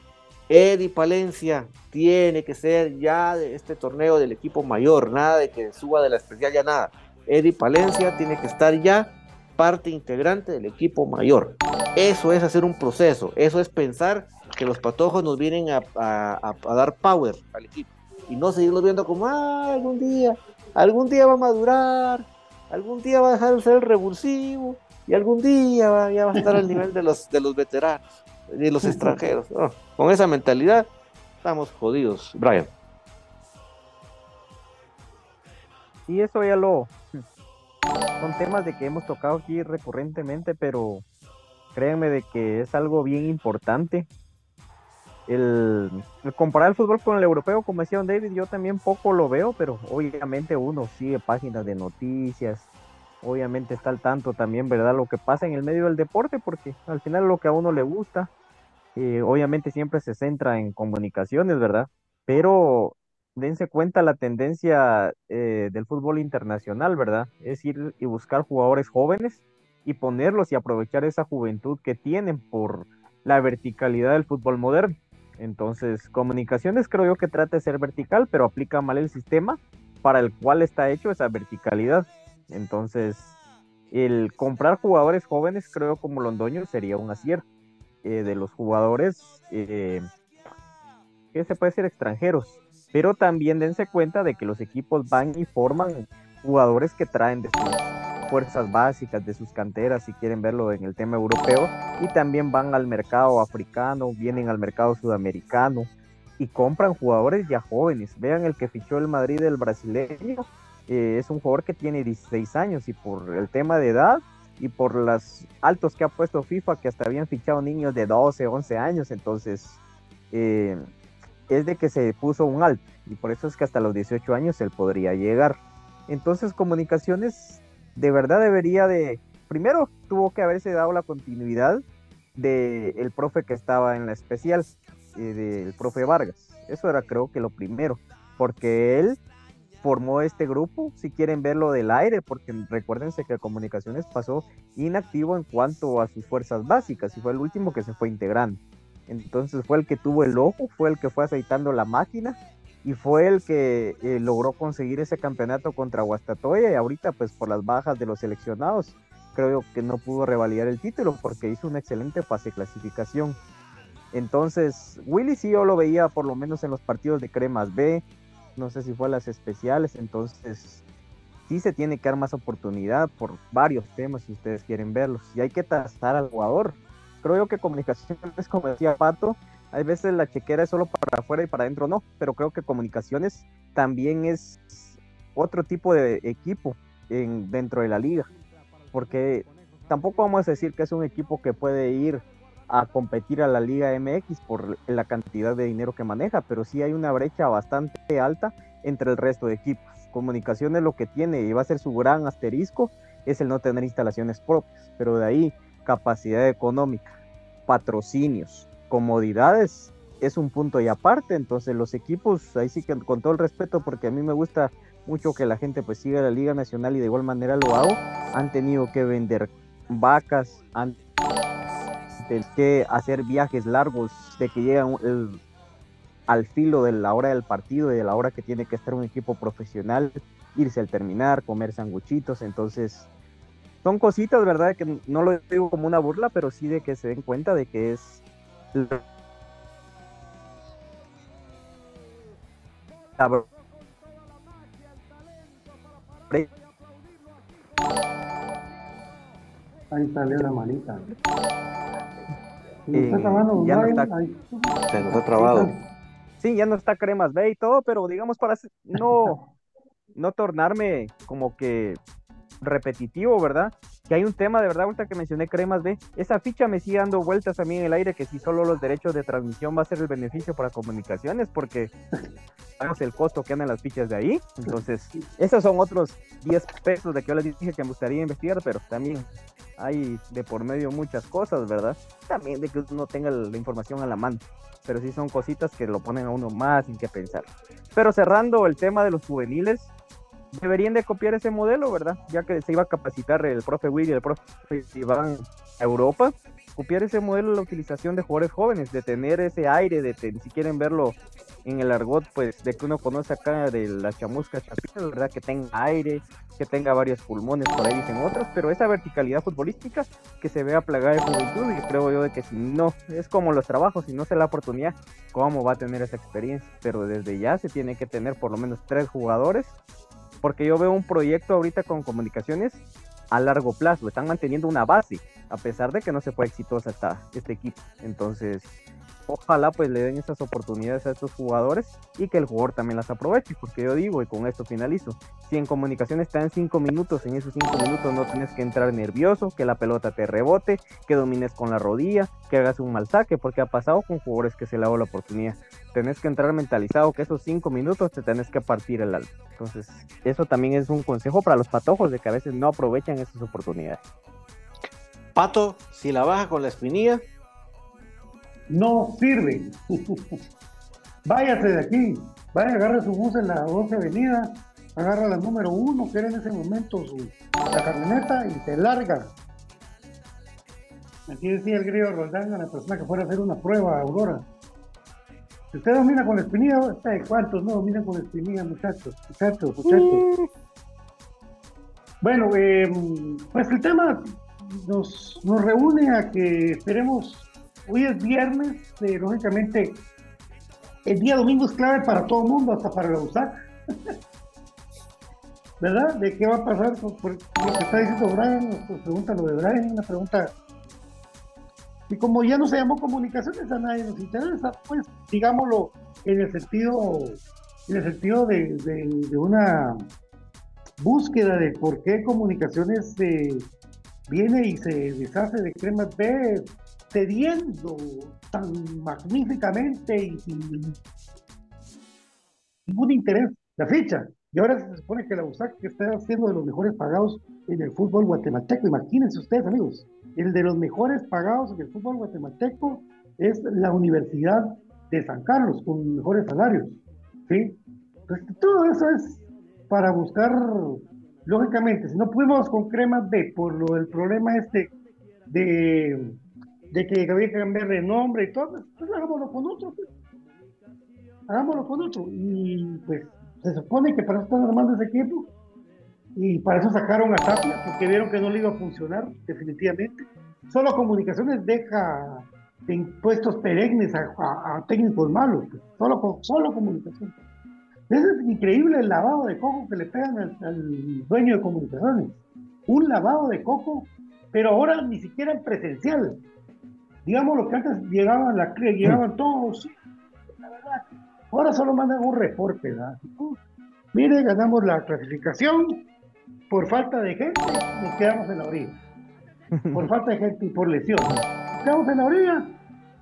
Eddie Palencia tiene que ser ya de este torneo del equipo mayor, nada de que suba de la especial, ya nada. Eddie Palencia tiene que estar ya parte integrante del equipo mayor. Eso es hacer un proceso, eso es pensar que los patojos nos vienen a, dar power al equipo y no seguirlos viendo como, ah, algún día, algún día va a madurar, algún día va a dejar de ser el revulsivo y algún día va, ya va a estar al nivel de los, de los veteranos, de los extranjeros. con esa mentalidad estamos jodidos, Brian. Y eso ya lo... Son temas de que hemos tocado aquí recurrentemente, pero créanme de que es algo bien importante el, comparar el fútbol con el europeo, como decía David, yo también poco lo veo, pero obviamente uno sigue páginas de noticias, obviamente está al tanto también, ¿verdad? Lo que pasa en el medio del deporte, porque al final lo que a uno le gusta, eh, obviamente siempre se centra en comunicaciones, ¿verdad? Pero dense cuenta la tendencia eh, del fútbol internacional, ¿verdad? Es ir y buscar jugadores jóvenes y ponerlos y aprovechar esa juventud que tienen por la verticalidad del fútbol moderno. Entonces, comunicaciones creo yo que trata de ser vertical, pero aplica mal el sistema para el cual está hecho esa verticalidad. Entonces, el comprar jugadores jóvenes, creo como Londoño, sería un acierto. Eh, de los jugadores, eh, que se puede ser extranjeros, pero también dense cuenta de que los equipos van y forman jugadores que traen de fuerzas básicas de sus canteras, si quieren verlo en el tema europeo, y también van al mercado africano, vienen al mercado sudamericano y compran jugadores ya jóvenes. Vean el que fichó el Madrid, el brasileño, eh, es un jugador que tiene 16 años y por el tema de edad y por los altos que ha puesto FIFA, que hasta habían fichado niños de 12, 11 años, entonces eh, es de que se puso un alto y por eso es que hasta los 18 años él podría llegar. Entonces comunicaciones de verdad debería de, primero tuvo que haberse dado la continuidad del el profe que estaba en la especial, eh, del profe Vargas. Eso era creo que lo primero, porque él formó este grupo, si quieren verlo del aire, porque recuérdense que Comunicaciones pasó inactivo en cuanto a sus fuerzas básicas y fue el último que se fue integrando. Entonces fue el que tuvo el ojo, fue el que fue aceitando la máquina y fue el que eh, logró conseguir ese campeonato contra Guastatoya y ahorita pues por las bajas de los seleccionados creo que no pudo revalidar el título porque hizo una excelente fase de clasificación. Entonces, Willy sí yo lo veía por lo menos en los partidos de Cremas B, no sé si fue a las especiales, entonces sí se tiene que dar más oportunidad por varios temas si ustedes quieren verlos y hay que tasar al jugador. Creo yo que comunicaciones, como decía Pato, hay veces la chequera es solo para afuera y para adentro no, pero creo que comunicaciones también es otro tipo de equipo en, dentro de la liga, porque tampoco vamos a decir que es un equipo que puede ir a competir a la Liga MX por la cantidad de dinero que maneja, pero sí hay una brecha bastante alta entre el resto de equipos. Comunicaciones lo que tiene y va a ser su gran asterisco es el no tener instalaciones propias, pero de ahí capacidad económica, patrocinios, comodidades es un punto y aparte, entonces los equipos, ahí sí que con todo el respeto, porque a mí me gusta mucho que la gente pues siga la Liga Nacional y de igual manera lo hago, han tenido que vender vacas, han tenido que hacer viajes largos de que llegan al filo de la hora del partido y de la hora que tiene que estar un equipo profesional, irse al terminar, comer sanguchitos, entonces son cositas, ¿verdad? Que no lo digo como una burla, pero sí de que se den cuenta de que es Ahí salió la manita. Eh, ya no está, se nos ha trabado. Sí, ya no está cremas B y todo, pero digamos para no, no tornarme como que repetitivo, ¿verdad? Que hay un tema de verdad, ahorita que mencioné Cremas B, esa ficha me sigue dando vueltas a mí en el aire que si solo los derechos de transmisión va a ser el beneficio para comunicaciones, porque pagamos el costo que andan las fichas de ahí. Entonces, esos son otros 10 pesos de que yo les dije que me gustaría investigar, pero también hay de por medio muchas cosas, ¿verdad? También de que uno tenga la información a la mano, pero sí son cositas que lo ponen a uno más sin que pensar. Pero cerrando el tema de los juveniles, deberían de copiar ese modelo, ¿verdad? Ya que se iba a capacitar el profe Willy y el profe Iván a Europa, copiar ese modelo de la utilización de jugadores jóvenes, de tener ese aire, de si quieren verlo en el argot, pues de que uno conoce acá de la chamusca chapita, ¿verdad? Que tenga aire, que tenga varios pulmones, por ahí dicen otros, pero esa verticalidad futbolística que se vea plagada de juventud, y creo yo de que si no, es como los trabajos, si no se la oportunidad, ¿cómo va a tener esa experiencia? Pero desde ya se tiene que tener por lo menos tres jugadores, porque yo veo un proyecto ahorita con comunicaciones a largo plazo, están manteniendo una base, a pesar de que no se fue exitosa esta, este equipo. Entonces, ojalá pues le den esas oportunidades a estos jugadores y que el jugador también las aproveche, porque yo digo, y con esto finalizo, si en comunicación está en cinco minutos, en esos cinco minutos no tienes que entrar nervioso, que la pelota te rebote, que domines con la rodilla, que hagas un mal saque, porque ha pasado con jugadores que se le ha dado la oportunidad. Tenés que entrar mentalizado que esos cinco minutos te tenés que partir el alma. Entonces, eso también es un consejo para los patojos de que a veces no aprovechan esas oportunidades. Pato, si la baja con la espinilla, no sirve. Váyase de aquí, vaya, agarre su bus en la 12 Avenida, agarra la número uno, que era en ese momento su, la camioneta, y se larga. Aquí decía el griego Roldán a la persona que fuera a hacer una prueba, Aurora. Si usted domina con la espinilla, ¿cuántos no dominan con la espinilla, muchachos? Muchachos, muchachos. Mm. Bueno, em, pues el tema nos, nos reúne a que esperemos Hoy es viernes, eh, lógicamente el día domingo es clave para todo el mundo, hasta para la USAC. ¿Verdad? ¿De qué va a pasar con, lo que está diciendo Brian? Nos pregunta lo de Brian, una pregunta. Y como ya no se llamó comunicaciones, a nadie nos interesa, pues digámoslo en el sentido, en el sentido de, de, una búsqueda de por qué comunicaciones eh, viene y se deshace de cremas B, cediendo tan magníficamente y sin ningún interés la ficha. Y ahora se supone que la USAC está siendo de los mejores pagados en el fútbol guatemalteco. Imagínense ustedes, amigos, el de los mejores pagados en el fútbol guatemalteco es la Universidad de San Carlos, con mejores salarios. ¿sí? Entonces, todo eso es para buscar, lógicamente, si no pudimos con cremas B por lo del problema este de de que había que cambiar de nombre y todo, pues hagámoslo con otro. Pues. Hagámoslo con otro. Y pues se supone que para eso están armando ese equipo. Y para eso sacaron a Tapia, porque vieron que no le iba a funcionar, definitivamente. Solo comunicaciones deja en puestos perennes a, técnicos malos. Pues. Solo, solo comunicación. Es increíble el lavado de coco que le pegan al, dueño de comunicaciones. Un lavado de coco, pero ahora ni siquiera en presencial digamos lo que antes llegaban llegaban todos, la ahora solo mandan un reporte. Mire, ganamos la clasificación, por falta de gente nos quedamos en la orilla. Por falta de gente y por lesión. Quedamos en la orilla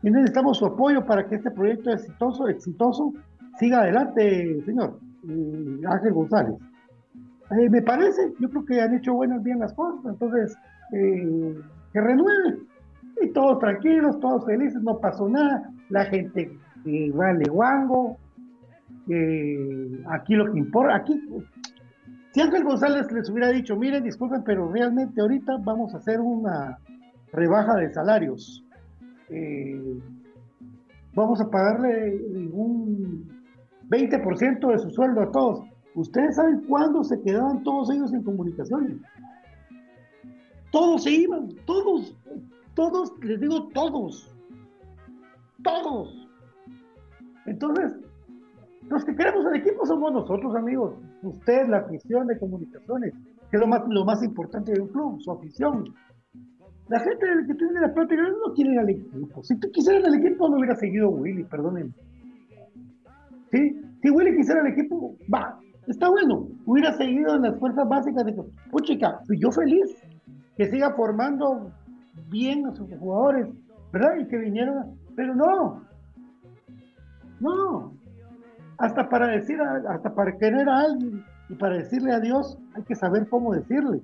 y necesitamos su apoyo para que este proyecto exitoso, exitoso, siga adelante, señor. Ángel González. Eh, me parece, yo creo que han hecho buenas bien las cosas, entonces eh, que renueve y todos tranquilos, todos felices, no pasó nada, la gente vale guango, aquí lo que importa, aquí, si Ángel González les hubiera dicho, miren, disculpen, pero realmente ahorita vamos a hacer una rebaja de salarios, eh, vamos a pagarle un 20% de su sueldo a todos. ¿Ustedes saben cuándo se quedaban todos ellos en comunicaciones? Todos se iban, todos, todos, les digo todos. Todos. Entonces, los que queremos el equipo somos nosotros, amigos. Usted, la afición de comunicaciones, que es lo más, lo más importante de un club, su afición. La gente que tiene la plata no quiere al equipo. Si tú quisieras el equipo, no hubiera seguido Willy, perdónenme. ¿Sí? Si Willy quisiera el equipo, va, está bueno. Hubiera seguido en las fuerzas básicas de puchica, yo feliz que siga formando bien a sus jugadores, ¿verdad? Y que vinieron, pero no, no. hasta para decir, hasta para querer a alguien y para decirle a Dios, hay que saber cómo decirle.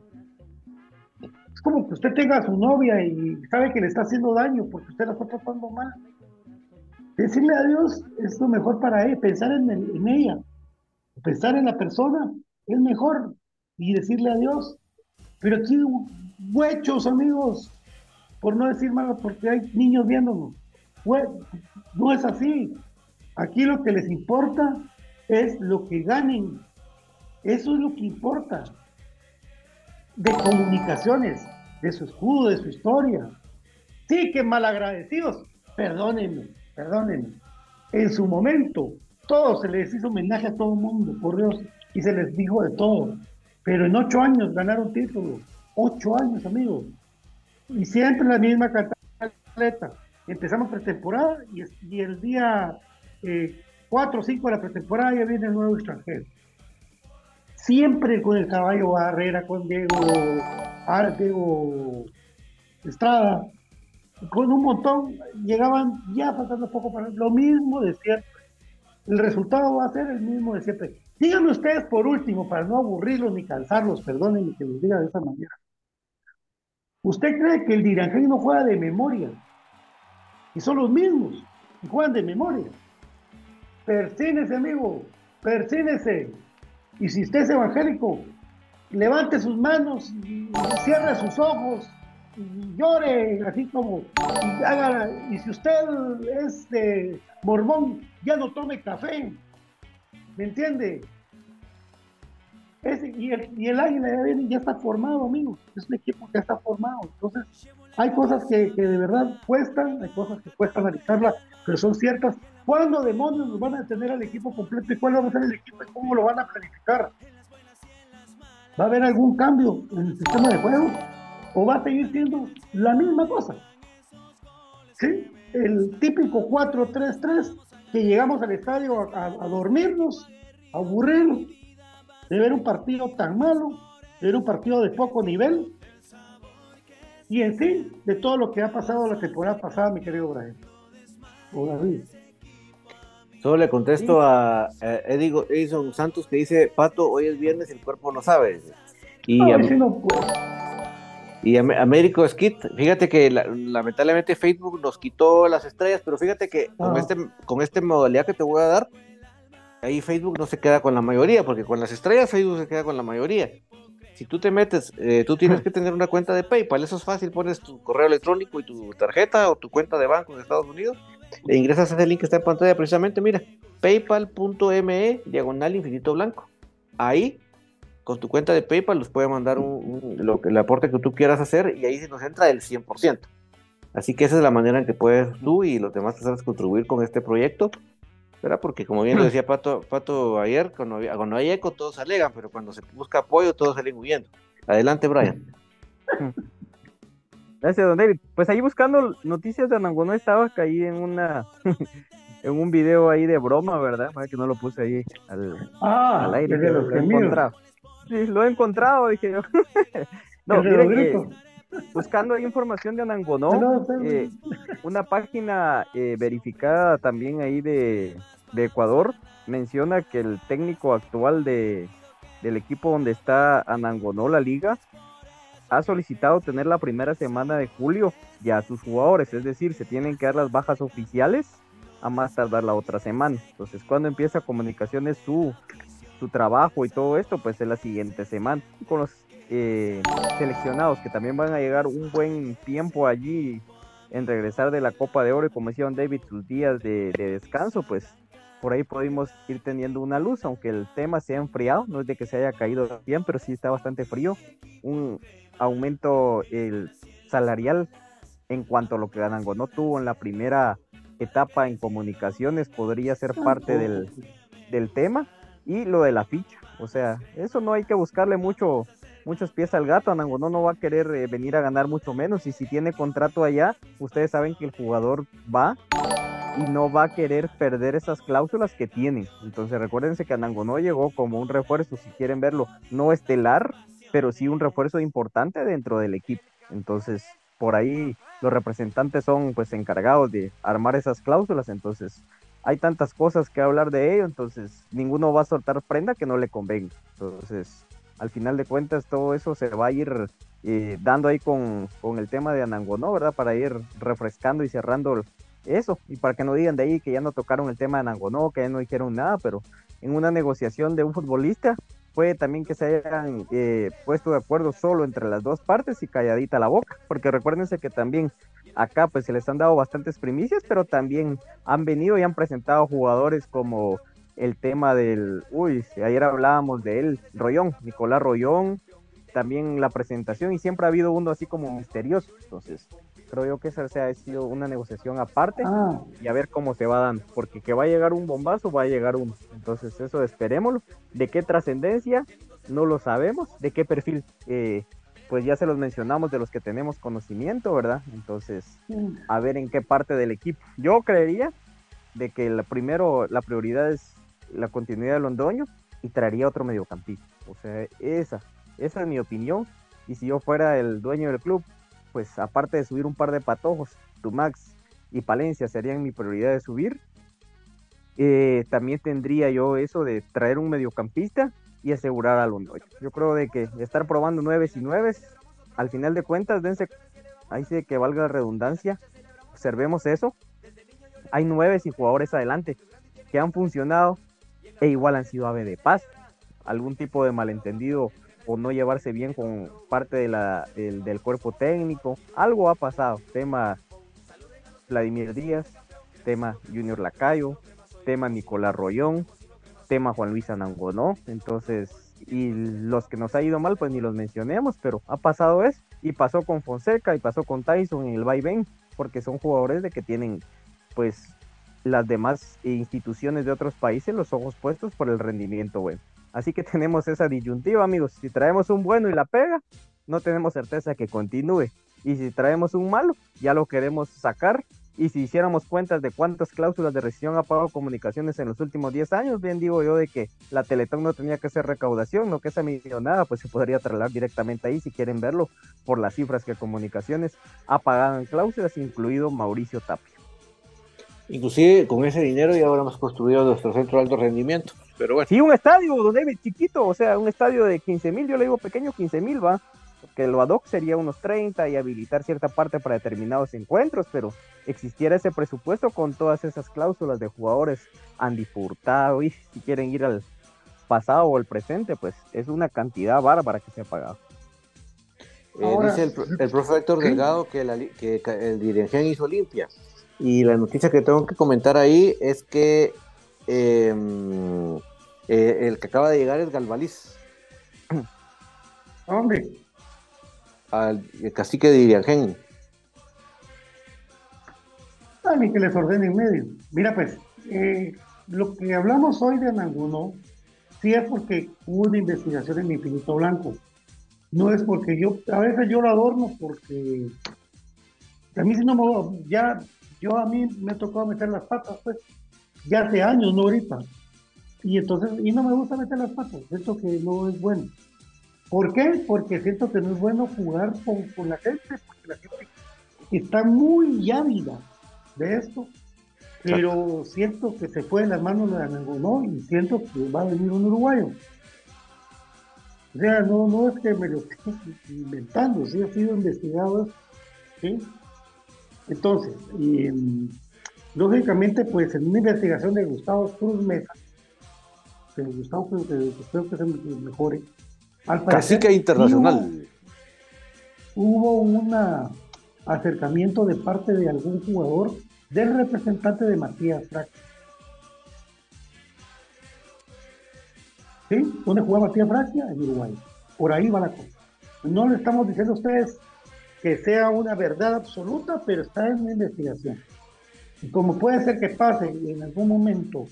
Es como que usted tenga a su novia y sabe que le está haciendo daño porque usted la está tratando mal. Decirle a Dios es lo mejor para él, pensar en, ella, pensar en la persona es mejor y decirle a Dios. Pero aquí, huechos, amigos, por no decir malo, porque hay niños viéndonos. No es así. Aquí lo que les importa es lo que ganen. Eso es lo que importa. De comunicaciones, de su escudo, de su historia. Sí, que malagradecidos. Perdónenme, perdónenme. En su momento, todo se les hizo homenaje a todo el mundo, por Dios, y se les dijo de todo. Pero en ocho años ganaron títulos. Ocho años, amigos. Y siempre la misma atleta. Empezamos pretemporada y, el día eh, cuatro o cinco de la pretemporada ya viene el nuevo extranjero. Siempre con el caballo Barrera, con Diego, Diego Estrada, con un montón, llegaban ya faltando poco para lo mismo de siempre. El resultado va a ser el mismo de siempre. Díganme ustedes por último, para no aburrirlos ni cansarlos, perdónenme que los diga de esa manera. ¿Usted cree que el Dirangén no juega de memoria? Y son los mismos, y juegan de memoria. Persínese, amigo, persínese. Y si usted es evangélico, levante sus manos y cierre sus ojos y llore así como y si usted es de mormón ya no tome café ¿me entiende? y, el, y el águila ya, ya está formado amigo es un equipo que está formado entonces hay cosas que, que de verdad cuestan hay cosas que cuesta analizarlas pero son ciertas ¿Cuándo demonios nos van a tener al equipo completo y cuál va a ser el equipo y cómo lo van a planificar? ¿Va a haber algún cambio en el sistema de juego? ¿O va a seguir siendo la misma cosa? ¿Sí? El típico 4-3-3 que llegamos al estadio a, dormirnos, a aburrirnos, de ver un partido tan malo, de ver un partido de poco nivel y en sí de todo lo que ha pasado la temporada pasada, mi querido Brian. O David. Solo le contesto a, Edison Santos que dice, Pato, hoy es viernes, el cuerpo no sabe. Y, y Américo Skit, fíjate que lamentablemente Facebook nos quitó las estrellas, pero fíjate que con, ah. este, con esta modalidad que te voy a dar, ahí Facebook no se queda con la mayoría, porque con las estrellas Facebook se queda con la mayoría. Si tú te metes, eh, tú tienes que tener una cuenta de PayPal, eso es fácil, pones tu correo electrónico y tu tarjeta o tu cuenta de banco de Estados Unidos e ingresas a ese link que está en pantalla precisamente, mira, paypal.me diagonal infinito blanco. Ahí, con tu cuenta de PayPal, nos puede mandar un, lo, el aporte que tú quieras hacer y ahí se nos entra el 100%. Así que esa es la manera en que puedes tú y los demás personas contribuir con este proyecto. ¿verdad? Porque como bien lo decía Pato, Pato ayer, cuando, cuando hay eco todos alegan, pero cuando se busca apoyo todos salen huyendo. Adelante, Brian. Gracias, don David. Pues ahí buscando noticias de Anangonó estaba caí en una en un video ahí de broma, ¿verdad? Para que no lo puse ahí al, ah, aire. lo, he encontrado. Sí, lo he encontrado, dije yo. no, mire buscando ahí información de Anangonó, eh, una página eh, verificada también ahí de, de Ecuador menciona que el técnico actual de, del equipo donde está Anangonó, la liga, ha solicitado tener la primera semana de julio ya a sus jugadores, es decir, se tienen que dar las bajas oficiales a más tardar la otra semana. Entonces, cuando empieza comunicaciones su, su trabajo y todo esto, pues es la siguiente semana. Con los eh, seleccionados que también van a llegar un buen tiempo allí en regresar de la Copa de Oro y como decía David, sus días de, de descanso, pues por ahí podemos ir teniendo una luz, aunque el tema se ha enfriado, no es de que se haya caído bien, pero sí está bastante frío. Un, aumento el salarial en cuanto a lo que Ganango no tuvo en la primera etapa en comunicaciones podría ser parte del, del, tema y lo de la ficha. O sea, eso no hay que buscarle mucho, muchos pies al gato. Anangonó no va a querer eh, venir a ganar mucho menos y si tiene contrato allá, ustedes saben que el jugador va y no va a querer perder esas cláusulas que tiene. Entonces recuérdense que Anangonó llegó como un refuerzo, si quieren verlo, no estelar, pero sí un refuerzo importante dentro del equipo. Entonces, por ahí los representantes son pues encargados de armar esas cláusulas, entonces hay tantas cosas que hablar de ello, entonces ninguno va a soltar prenda que no le convenga. Entonces, al final de cuentas, todo eso se va a ir eh, dando ahí con, con, el tema de Anangonó, ¿verdad? Para ir refrescando y cerrando eso, y para que no digan de ahí que ya no tocaron el tema de Anangonó, que ya no dijeron nada, pero en una negociación de un futbolista puede también que se hayan eh, puesto de acuerdo solo entre las dos partes y calladita la boca, porque recuérdense que también acá pues se les han dado bastantes primicias, pero también han venido y han presentado jugadores como el tema del, uy, ayer hablábamos de él, Rollón, Nicolás Rollón, también la presentación y siempre ha habido uno así como misterioso, entonces creo yo que esa ha sido una negociación aparte ah. y a ver cómo se va dando, porque que va a llegar un bombazo, va a llegar uno, entonces eso esperémoslo, de qué trascendencia, no lo sabemos, de qué perfil, eh, pues ya se los mencionamos de los que tenemos conocimiento, ¿verdad? Entonces, a ver en qué parte del equipo. Yo creería de que la primero, la prioridad es la continuidad de Londoño y traería otro mediocampista. O sea, esa, esa es mi opinión. Y si yo fuera el dueño del club, pues aparte de subir un par de patojos, Tumax y Palencia serían mi prioridad de subir. Eh, también tendría yo eso de traer un mediocampista y asegurar a Londoño. Yo creo de que estar probando nueve y nueve, al final de cuentas, dense, ahí sí que valga la redundancia, observemos eso. Hay nueve y jugadores adelante que han funcionado e igual han sido ave de paz. Algún tipo de malentendido o no llevarse bien con parte de la, del, del cuerpo técnico. Algo ha pasado. Tema Vladimir Díaz, tema Junior Lacayo, tema Nicolás Rollón, tema Juan Luis Anangonó, entonces, y los que nos ha ido mal, pues ni los mencionemos, pero ha pasado eso, y pasó con Fonseca, y pasó con Tyson en el vaivén, porque son jugadores de que tienen, pues, las demás instituciones de otros países los ojos puestos por el rendimiento bueno. Así que tenemos esa disyuntiva, amigos. Si traemos un bueno y la pega, no tenemos certeza que continúe. Y si traemos un malo, ya lo queremos sacar y si hiciéramos cuentas de cuántas cláusulas de rescisión ha pagado comunicaciones en los últimos 10 años, bien digo yo de que la Teletón no tenía que hacer recaudación, no que esa millonada, pues se podría trasladar directamente ahí si quieren verlo por las cifras que comunicaciones ha pagado en cláusulas, incluido Mauricio Tapia. Inclusive con ese dinero ya habremos construido nuestro centro de alto rendimiento. Pero bueno. Sí, un estadio, donde chiquito, o sea, un estadio de 15 mil, yo le digo pequeño, 15 mil va que lo ad hoc sería unos 30 y habilitar cierta parte para determinados encuentros, pero existiera ese presupuesto con todas esas cláusulas de jugadores Andy Furtado y si quieren ir al pasado o al presente, pues es una cantidad bárbara que se ha pagado. Eh, dice el, el profe Héctor Delgado que, el dirigente hizo limpia. Y la noticia que tengo que comentar ahí es que em, eh, el que acaba de llegar es Galvaliz. Hombre, al cacique de Iriangén. A mí que les ordene en medio. Mira, pues, eh, lo que hablamos hoy de Nanguno, sí es porque hubo una investigación en Infinito Blanco. No es porque yo, a veces yo lo adorno porque a mí si no me ya, yo a mí me ha tocado meter las patas, pues, ya hace años, no ahorita. Y entonces, y no me gusta meter las patas, siento que no es bueno. ¿Por qué? Porque siento que no es bueno jugar con, la gente, porque la gente está muy ávida de esto, pero siento que se fue de las manos de Anangonó y siento que va a venir un uruguayo. O sea, no, no es que me lo esté inventando, sí ha sido investigado. ¿sí? Entonces, lógicamente, pues en una investigación de Gustavo Cruz Mesa, que Gustavo creo que, espero que se mejore, Cacique internacional. Hubo, un acercamiento de parte de algún jugador del representante de Matías Frac. ¿Sí? ¿Dónde jugaba Matías Francia? En Uruguay. Por ahí va la cosa. No le estamos diciendo a ustedes que sea una verdad absoluta, pero está en la investigación. Y como puede ser que pase en algún momento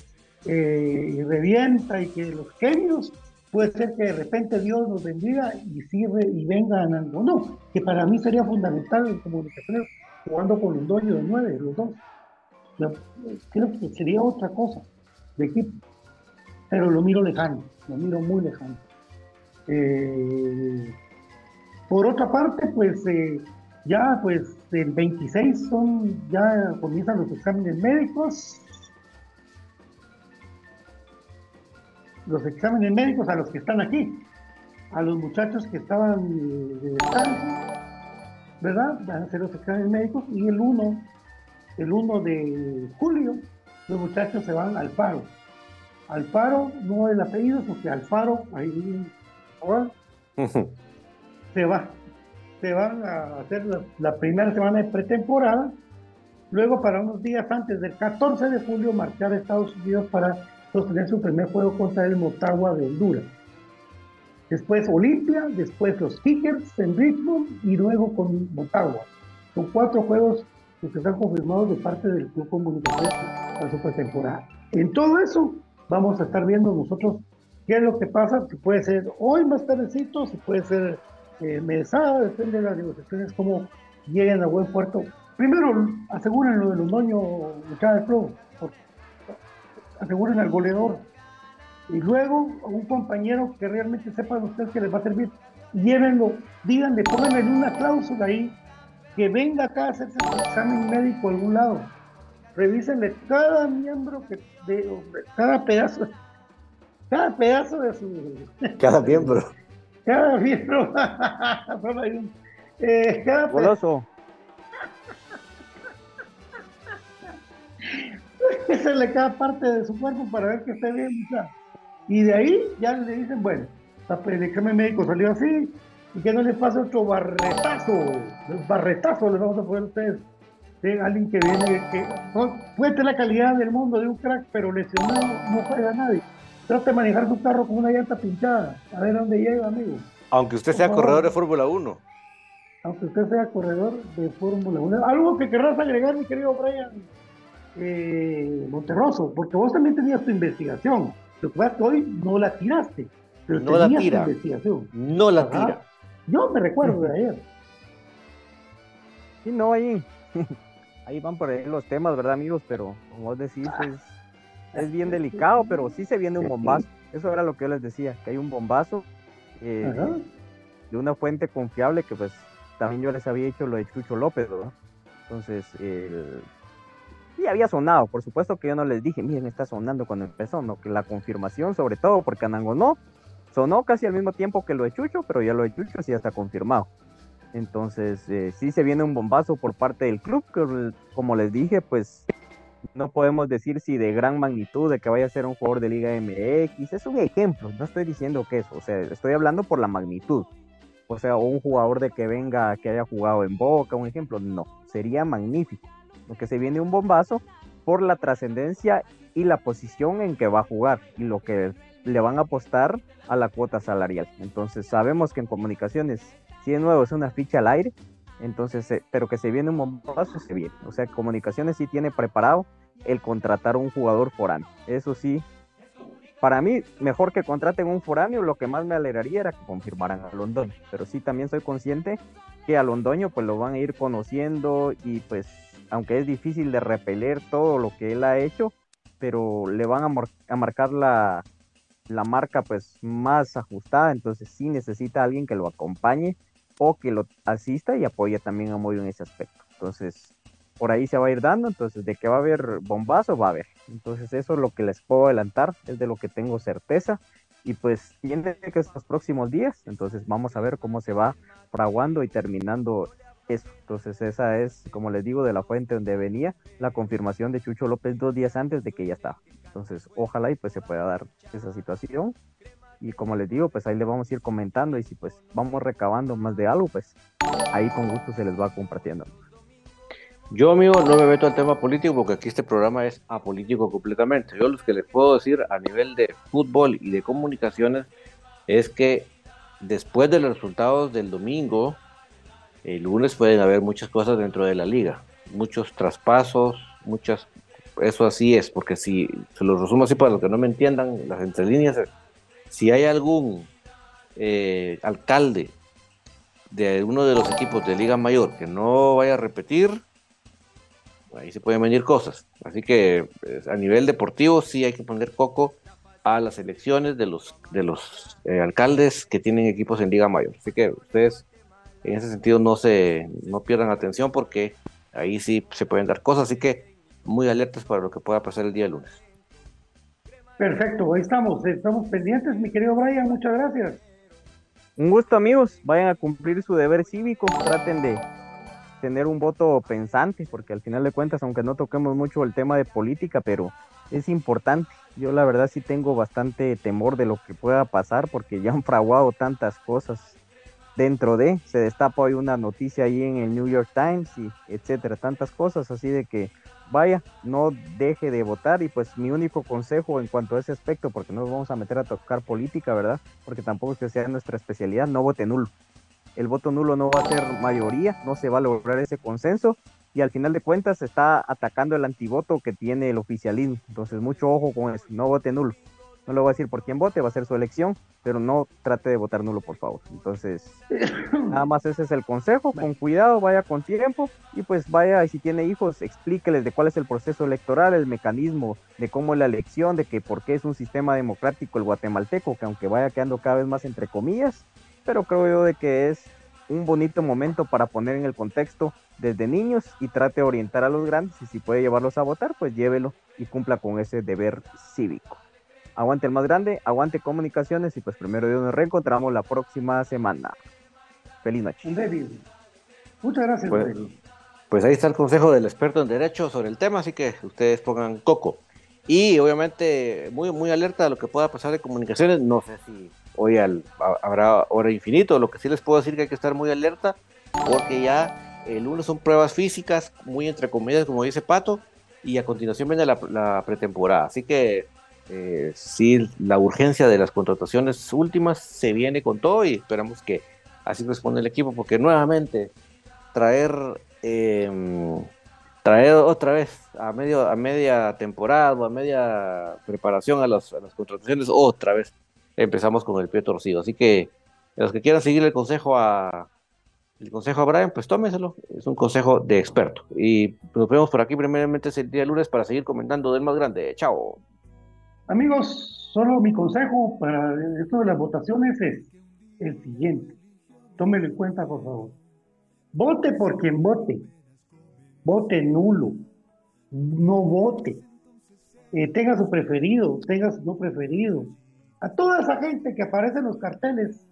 eh, y revienta y que los genios puede ser que de repente Dios nos bendiga y sirve y venga en algo. No, que para mí sería fundamental en comunicaciones jugando con los dueños de nueve, los dos. creo que sería otra cosa de equipo, pero lo miro lejano, lo miro muy lejano. Eh, por otra parte, pues eh, ya pues el 26 son, ya comienzan los exámenes médicos los exámenes médicos a los que están aquí, a los muchachos que estaban de descanso, ¿verdad? Van a hacer los exámenes médicos y el 1, el 1 de julio, los muchachos se van al paro. Al paro, no el apellido, porque al faro, ahí se va. Se van a hacer la, la primera semana de pretemporada Luego, para unos días antes del 14 de julio, marchar a Estados Unidos para sostener su primer juego contra el Motagua de Honduras. Después Olimpia, después los Kickers en Richmond y luego con Motagua. Son cuatro juegos que están confirmados de parte del Club Comunicación para su pretemporada. En todo eso vamos a estar viendo nosotros qué es lo que pasa, si puede ser hoy más tardecito, si puede ser eh, mesada, depende de las negociaciones, cómo lleguen a buen puerto Primero, aseguren lo de los dueños de cada club, aseguren al goleador. Y luego a un compañero que realmente sepan ustedes que les va a servir, llévenlo, díganle, pónganle una cláusula ahí, que venga acá a hacerse un examen médico a algún lado. Revísenle cada miembro, que, de, cada pedazo, cada pedazo de su... Cada miembro. cada miembro. eh, cada Goloso. le cada parte de su cuerpo para ver que esté bien. Y de ahí ya le dicen, bueno, el examen médico salió así, y que no le pase otro barretazo, barretazo le vamos a poner a ustedes. alguien que viene, que puede tener la calidad del mundo de un crack, pero lesionado no juega nadie. Trate de manejar su carro con una llanta pinchada, a ver a dónde llega, amigo. Aunque usted sea corredor de Fórmula 1. Aunque usted sea corredor de Fórmula 1. Algo que querrás agregar, mi querido Brian eh, Monterroso, porque vos también tenías tu investigación. Lo que pasa que hoy no la tiraste, pero no la tira. investigación. No la tira. Yo me recuerdo de ayer. Sí, no, ahí, ahí van por ahí los temas, ¿verdad, amigos? Pero como vos decís, es, es bien delicado, pero sí se viene un bombazo. Eso era lo que yo les decía, que hay un bombazo eh, de una fuente confiable que pues también yo les había dicho lo de Chucho López, ¿verdad? Entonces, eh, Sí, había sonado, por supuesto que yo no les dije, miren, está sonando cuando empezó, no, que la confirmación, sobre todo porque Anango no, sonó casi al mismo tiempo que lo de Chucho, pero ya lo de Chucho sí ya está confirmado. Entonces, eh, sí se viene un bombazo por parte del club, que como les dije, pues no podemos decir si de gran magnitud, de que vaya a ser un jugador de Liga MX, es un ejemplo, no estoy diciendo que eso, o sea, estoy hablando por la magnitud. O sea, un jugador de que venga, que haya jugado en Boca, un ejemplo, no, sería magnífico porque se viene un bombazo por la trascendencia y la posición en que va a jugar y lo que le van a apostar a la cuota salarial. Entonces sabemos que en comunicaciones, si de nuevo es una ficha al aire, entonces, eh, pero que se viene un bombazo, se viene. O sea, comunicaciones sí tiene preparado el contratar un jugador foráneo. Eso sí, para mí, mejor que contraten un foráneo, lo que más me alegraría era que confirmaran a Londoño. Pero sí también soy consciente que a Londoño pues lo van a ir conociendo y pues aunque es difícil de repeler todo lo que él ha hecho, pero le van a, marcar la, marca pues más ajustada, entonces sí necesita alguien que lo acompañe o que lo asista y apoye también a Moyo en ese aspecto. Entonces, por ahí se va a ir dando, entonces de que va a haber bombazo, va a haber. Entonces eso es lo que les puedo adelantar, es de lo que tengo certeza. Y pues tiene que estos próximos días, entonces vamos a ver cómo se va fraguando y terminando eso. Entonces esa es, como les digo, de la fuente donde venía la confirmación de Chucho López dos días antes de que ya estaba. Entonces ojalá y pues se pueda dar esa situación. Y como les digo, pues ahí le vamos a ir comentando y si pues vamos recabando más de algo, pues ahí con gusto se les va compartiendo. Yo, amigo, no me meto al tema político porque aquí este programa es apolítico completamente. Yo lo que les puedo decir a nivel de fútbol y de comunicaciones es que después de los resultados del domingo, el lunes pueden haber muchas cosas dentro de la liga, muchos traspasos, muchas, eso así es, porque si se lo resumo así para los que no me entiendan, las entrelíneas, si hay algún eh, alcalde de uno de los equipos de Liga Mayor que no vaya a repetir, ahí se pueden venir cosas. Así que pues, a nivel deportivo sí hay que poner coco a las elecciones de los, de los eh, alcaldes que tienen equipos en Liga Mayor. Así que ustedes en ese sentido no se no pierdan atención porque ahí sí se pueden dar cosas, así que muy alertas para lo que pueda pasar el día lunes. Perfecto, ahí estamos, estamos pendientes, mi querido Brian, muchas gracias. Un gusto amigos, vayan a cumplir su deber cívico, traten de tener un voto pensante, porque al final de cuentas, aunque no toquemos mucho el tema de política, pero es importante. Yo la verdad sí tengo bastante temor de lo que pueda pasar, porque ya han fraguado tantas cosas dentro de, se destapa hoy una noticia ahí en el New York Times y etcétera, tantas cosas, así de que vaya, no deje de votar y pues mi único consejo en cuanto a ese aspecto, porque no nos vamos a meter a tocar política, ¿verdad? Porque tampoco es que sea nuestra especialidad, no vote nulo. El voto nulo no va a ser mayoría, no se va a lograr ese consenso y al final de cuentas está atacando el antivoto que tiene el oficialismo. Entonces mucho ojo con eso, no vote nulo. No le voy a decir por quién vote, va a ser su elección, pero no trate de votar nulo, por favor. Entonces, nada más ese es el consejo, con cuidado, vaya con tiempo y pues vaya, y si tiene hijos, explíqueles de cuál es el proceso electoral, el mecanismo, de cómo es la elección, de que por qué es un sistema democrático el guatemalteco, que aunque vaya quedando cada vez más entre comillas, pero creo yo de que es un bonito momento para poner en el contexto desde niños y trate de orientar a los grandes y si puede llevarlos a votar, pues llévelo y cumpla con ese deber cívico aguante el más grande, aguante comunicaciones y pues primero Dios nos reencontramos la próxima semana. Feliz noche. Muchas gracias. Pues, pues, ahí está el consejo del experto en derecho sobre el tema, así que ustedes pongan coco. Y obviamente muy, muy alerta a lo que pueda pasar de comunicaciones. No sé si hoy habrá hora infinito. Lo que sí les puedo decir que hay que estar muy alerta porque ya el lunes son pruebas físicas, muy entre comillas, como dice Pato, y a continuación viene la, la pretemporada. Así que eh, la urgencia de las contrataciones últimas se viene con todo y esperamos que así responde el equipo, porque nuevamente traer em, traer otra vez a medio a media temporada o a media preparación a, las contrataciones otra vez empezamos con el pie torcido. Así que los que quieran seguir el consejo a el consejo a Brian pues tómeselo es un consejo de experto. Y nos vemos por aquí primeramente el día lunes para seguir comentando del más grande. Chao Amigos, solo mi consejo para esto de las votaciones es el siguiente. Tómenlo en cuenta, por favor. Vote por quien vote. Vote nulo. No vote. Eh, tenga su preferido, tenga su no preferido. A toda esa gente que aparece en los carteles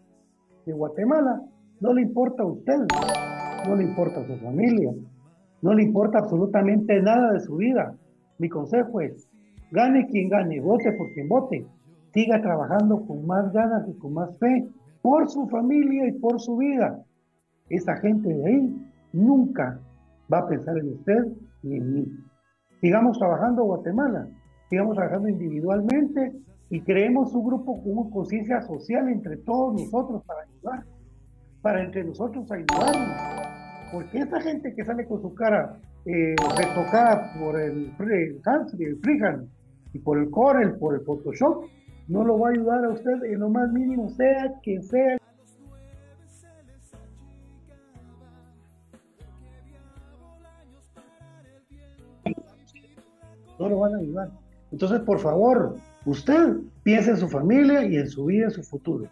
de Guatemala, no le importa a usted, no le importa a su familia, no le importa absolutamente nada de su vida. Mi consejo es, Gane quien gane, vote por quien vote. Siga trabajando con más ganas y con más fe por su familia y por su vida. Esa gente de ahí nunca va a pensar en usted ni en mí. Sigamos trabajando Guatemala, sigamos trabajando individualmente y creemos un grupo con conciencia social entre todos nosotros para ayudar, para entre nosotros ayudarnos. Porque esa gente que sale con su cara eh, retocada por el, el cáncer y el y por el Corel, por el Photoshop, no lo va a ayudar a usted en lo más mínimo, sea que sea. No lo van a ayudar. Entonces, por favor, usted piense en su familia y en su vida, en su futuro.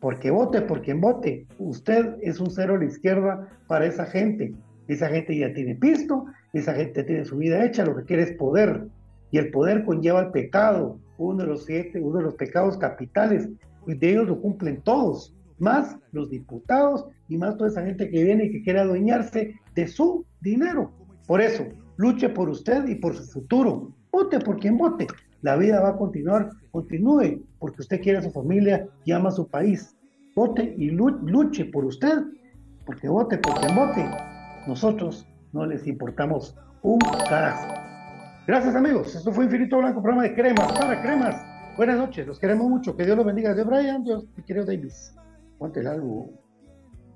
Porque vote por quien vote. Usted es un cero a la izquierda para esa gente. Esa gente ya tiene pisto, esa gente tiene su vida hecha, lo que quiere es poder y el poder conlleva el pecado, uno de los siete, uno de los pecados capitales, y de ellos lo cumplen todos, más los diputados y más toda esa gente que viene y que quiere adueñarse de su dinero. Por eso, luche por usted y por su futuro. Vote por quien vote. La vida va a continuar, continúe, porque usted quiere a su familia y ama a su país. Vote y luche por usted, porque vote por quien vote. Nosotros no les importamos un carajo. Gracias amigos, esto fue Infinito Blanco, programa de cremas para cremas. Buenas noches, los queremos mucho, que Dios los bendiga. De Brian, Dios, mi querido Davis. Ponte el algo,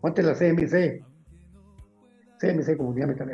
ponte la CMC. CMC como diámetro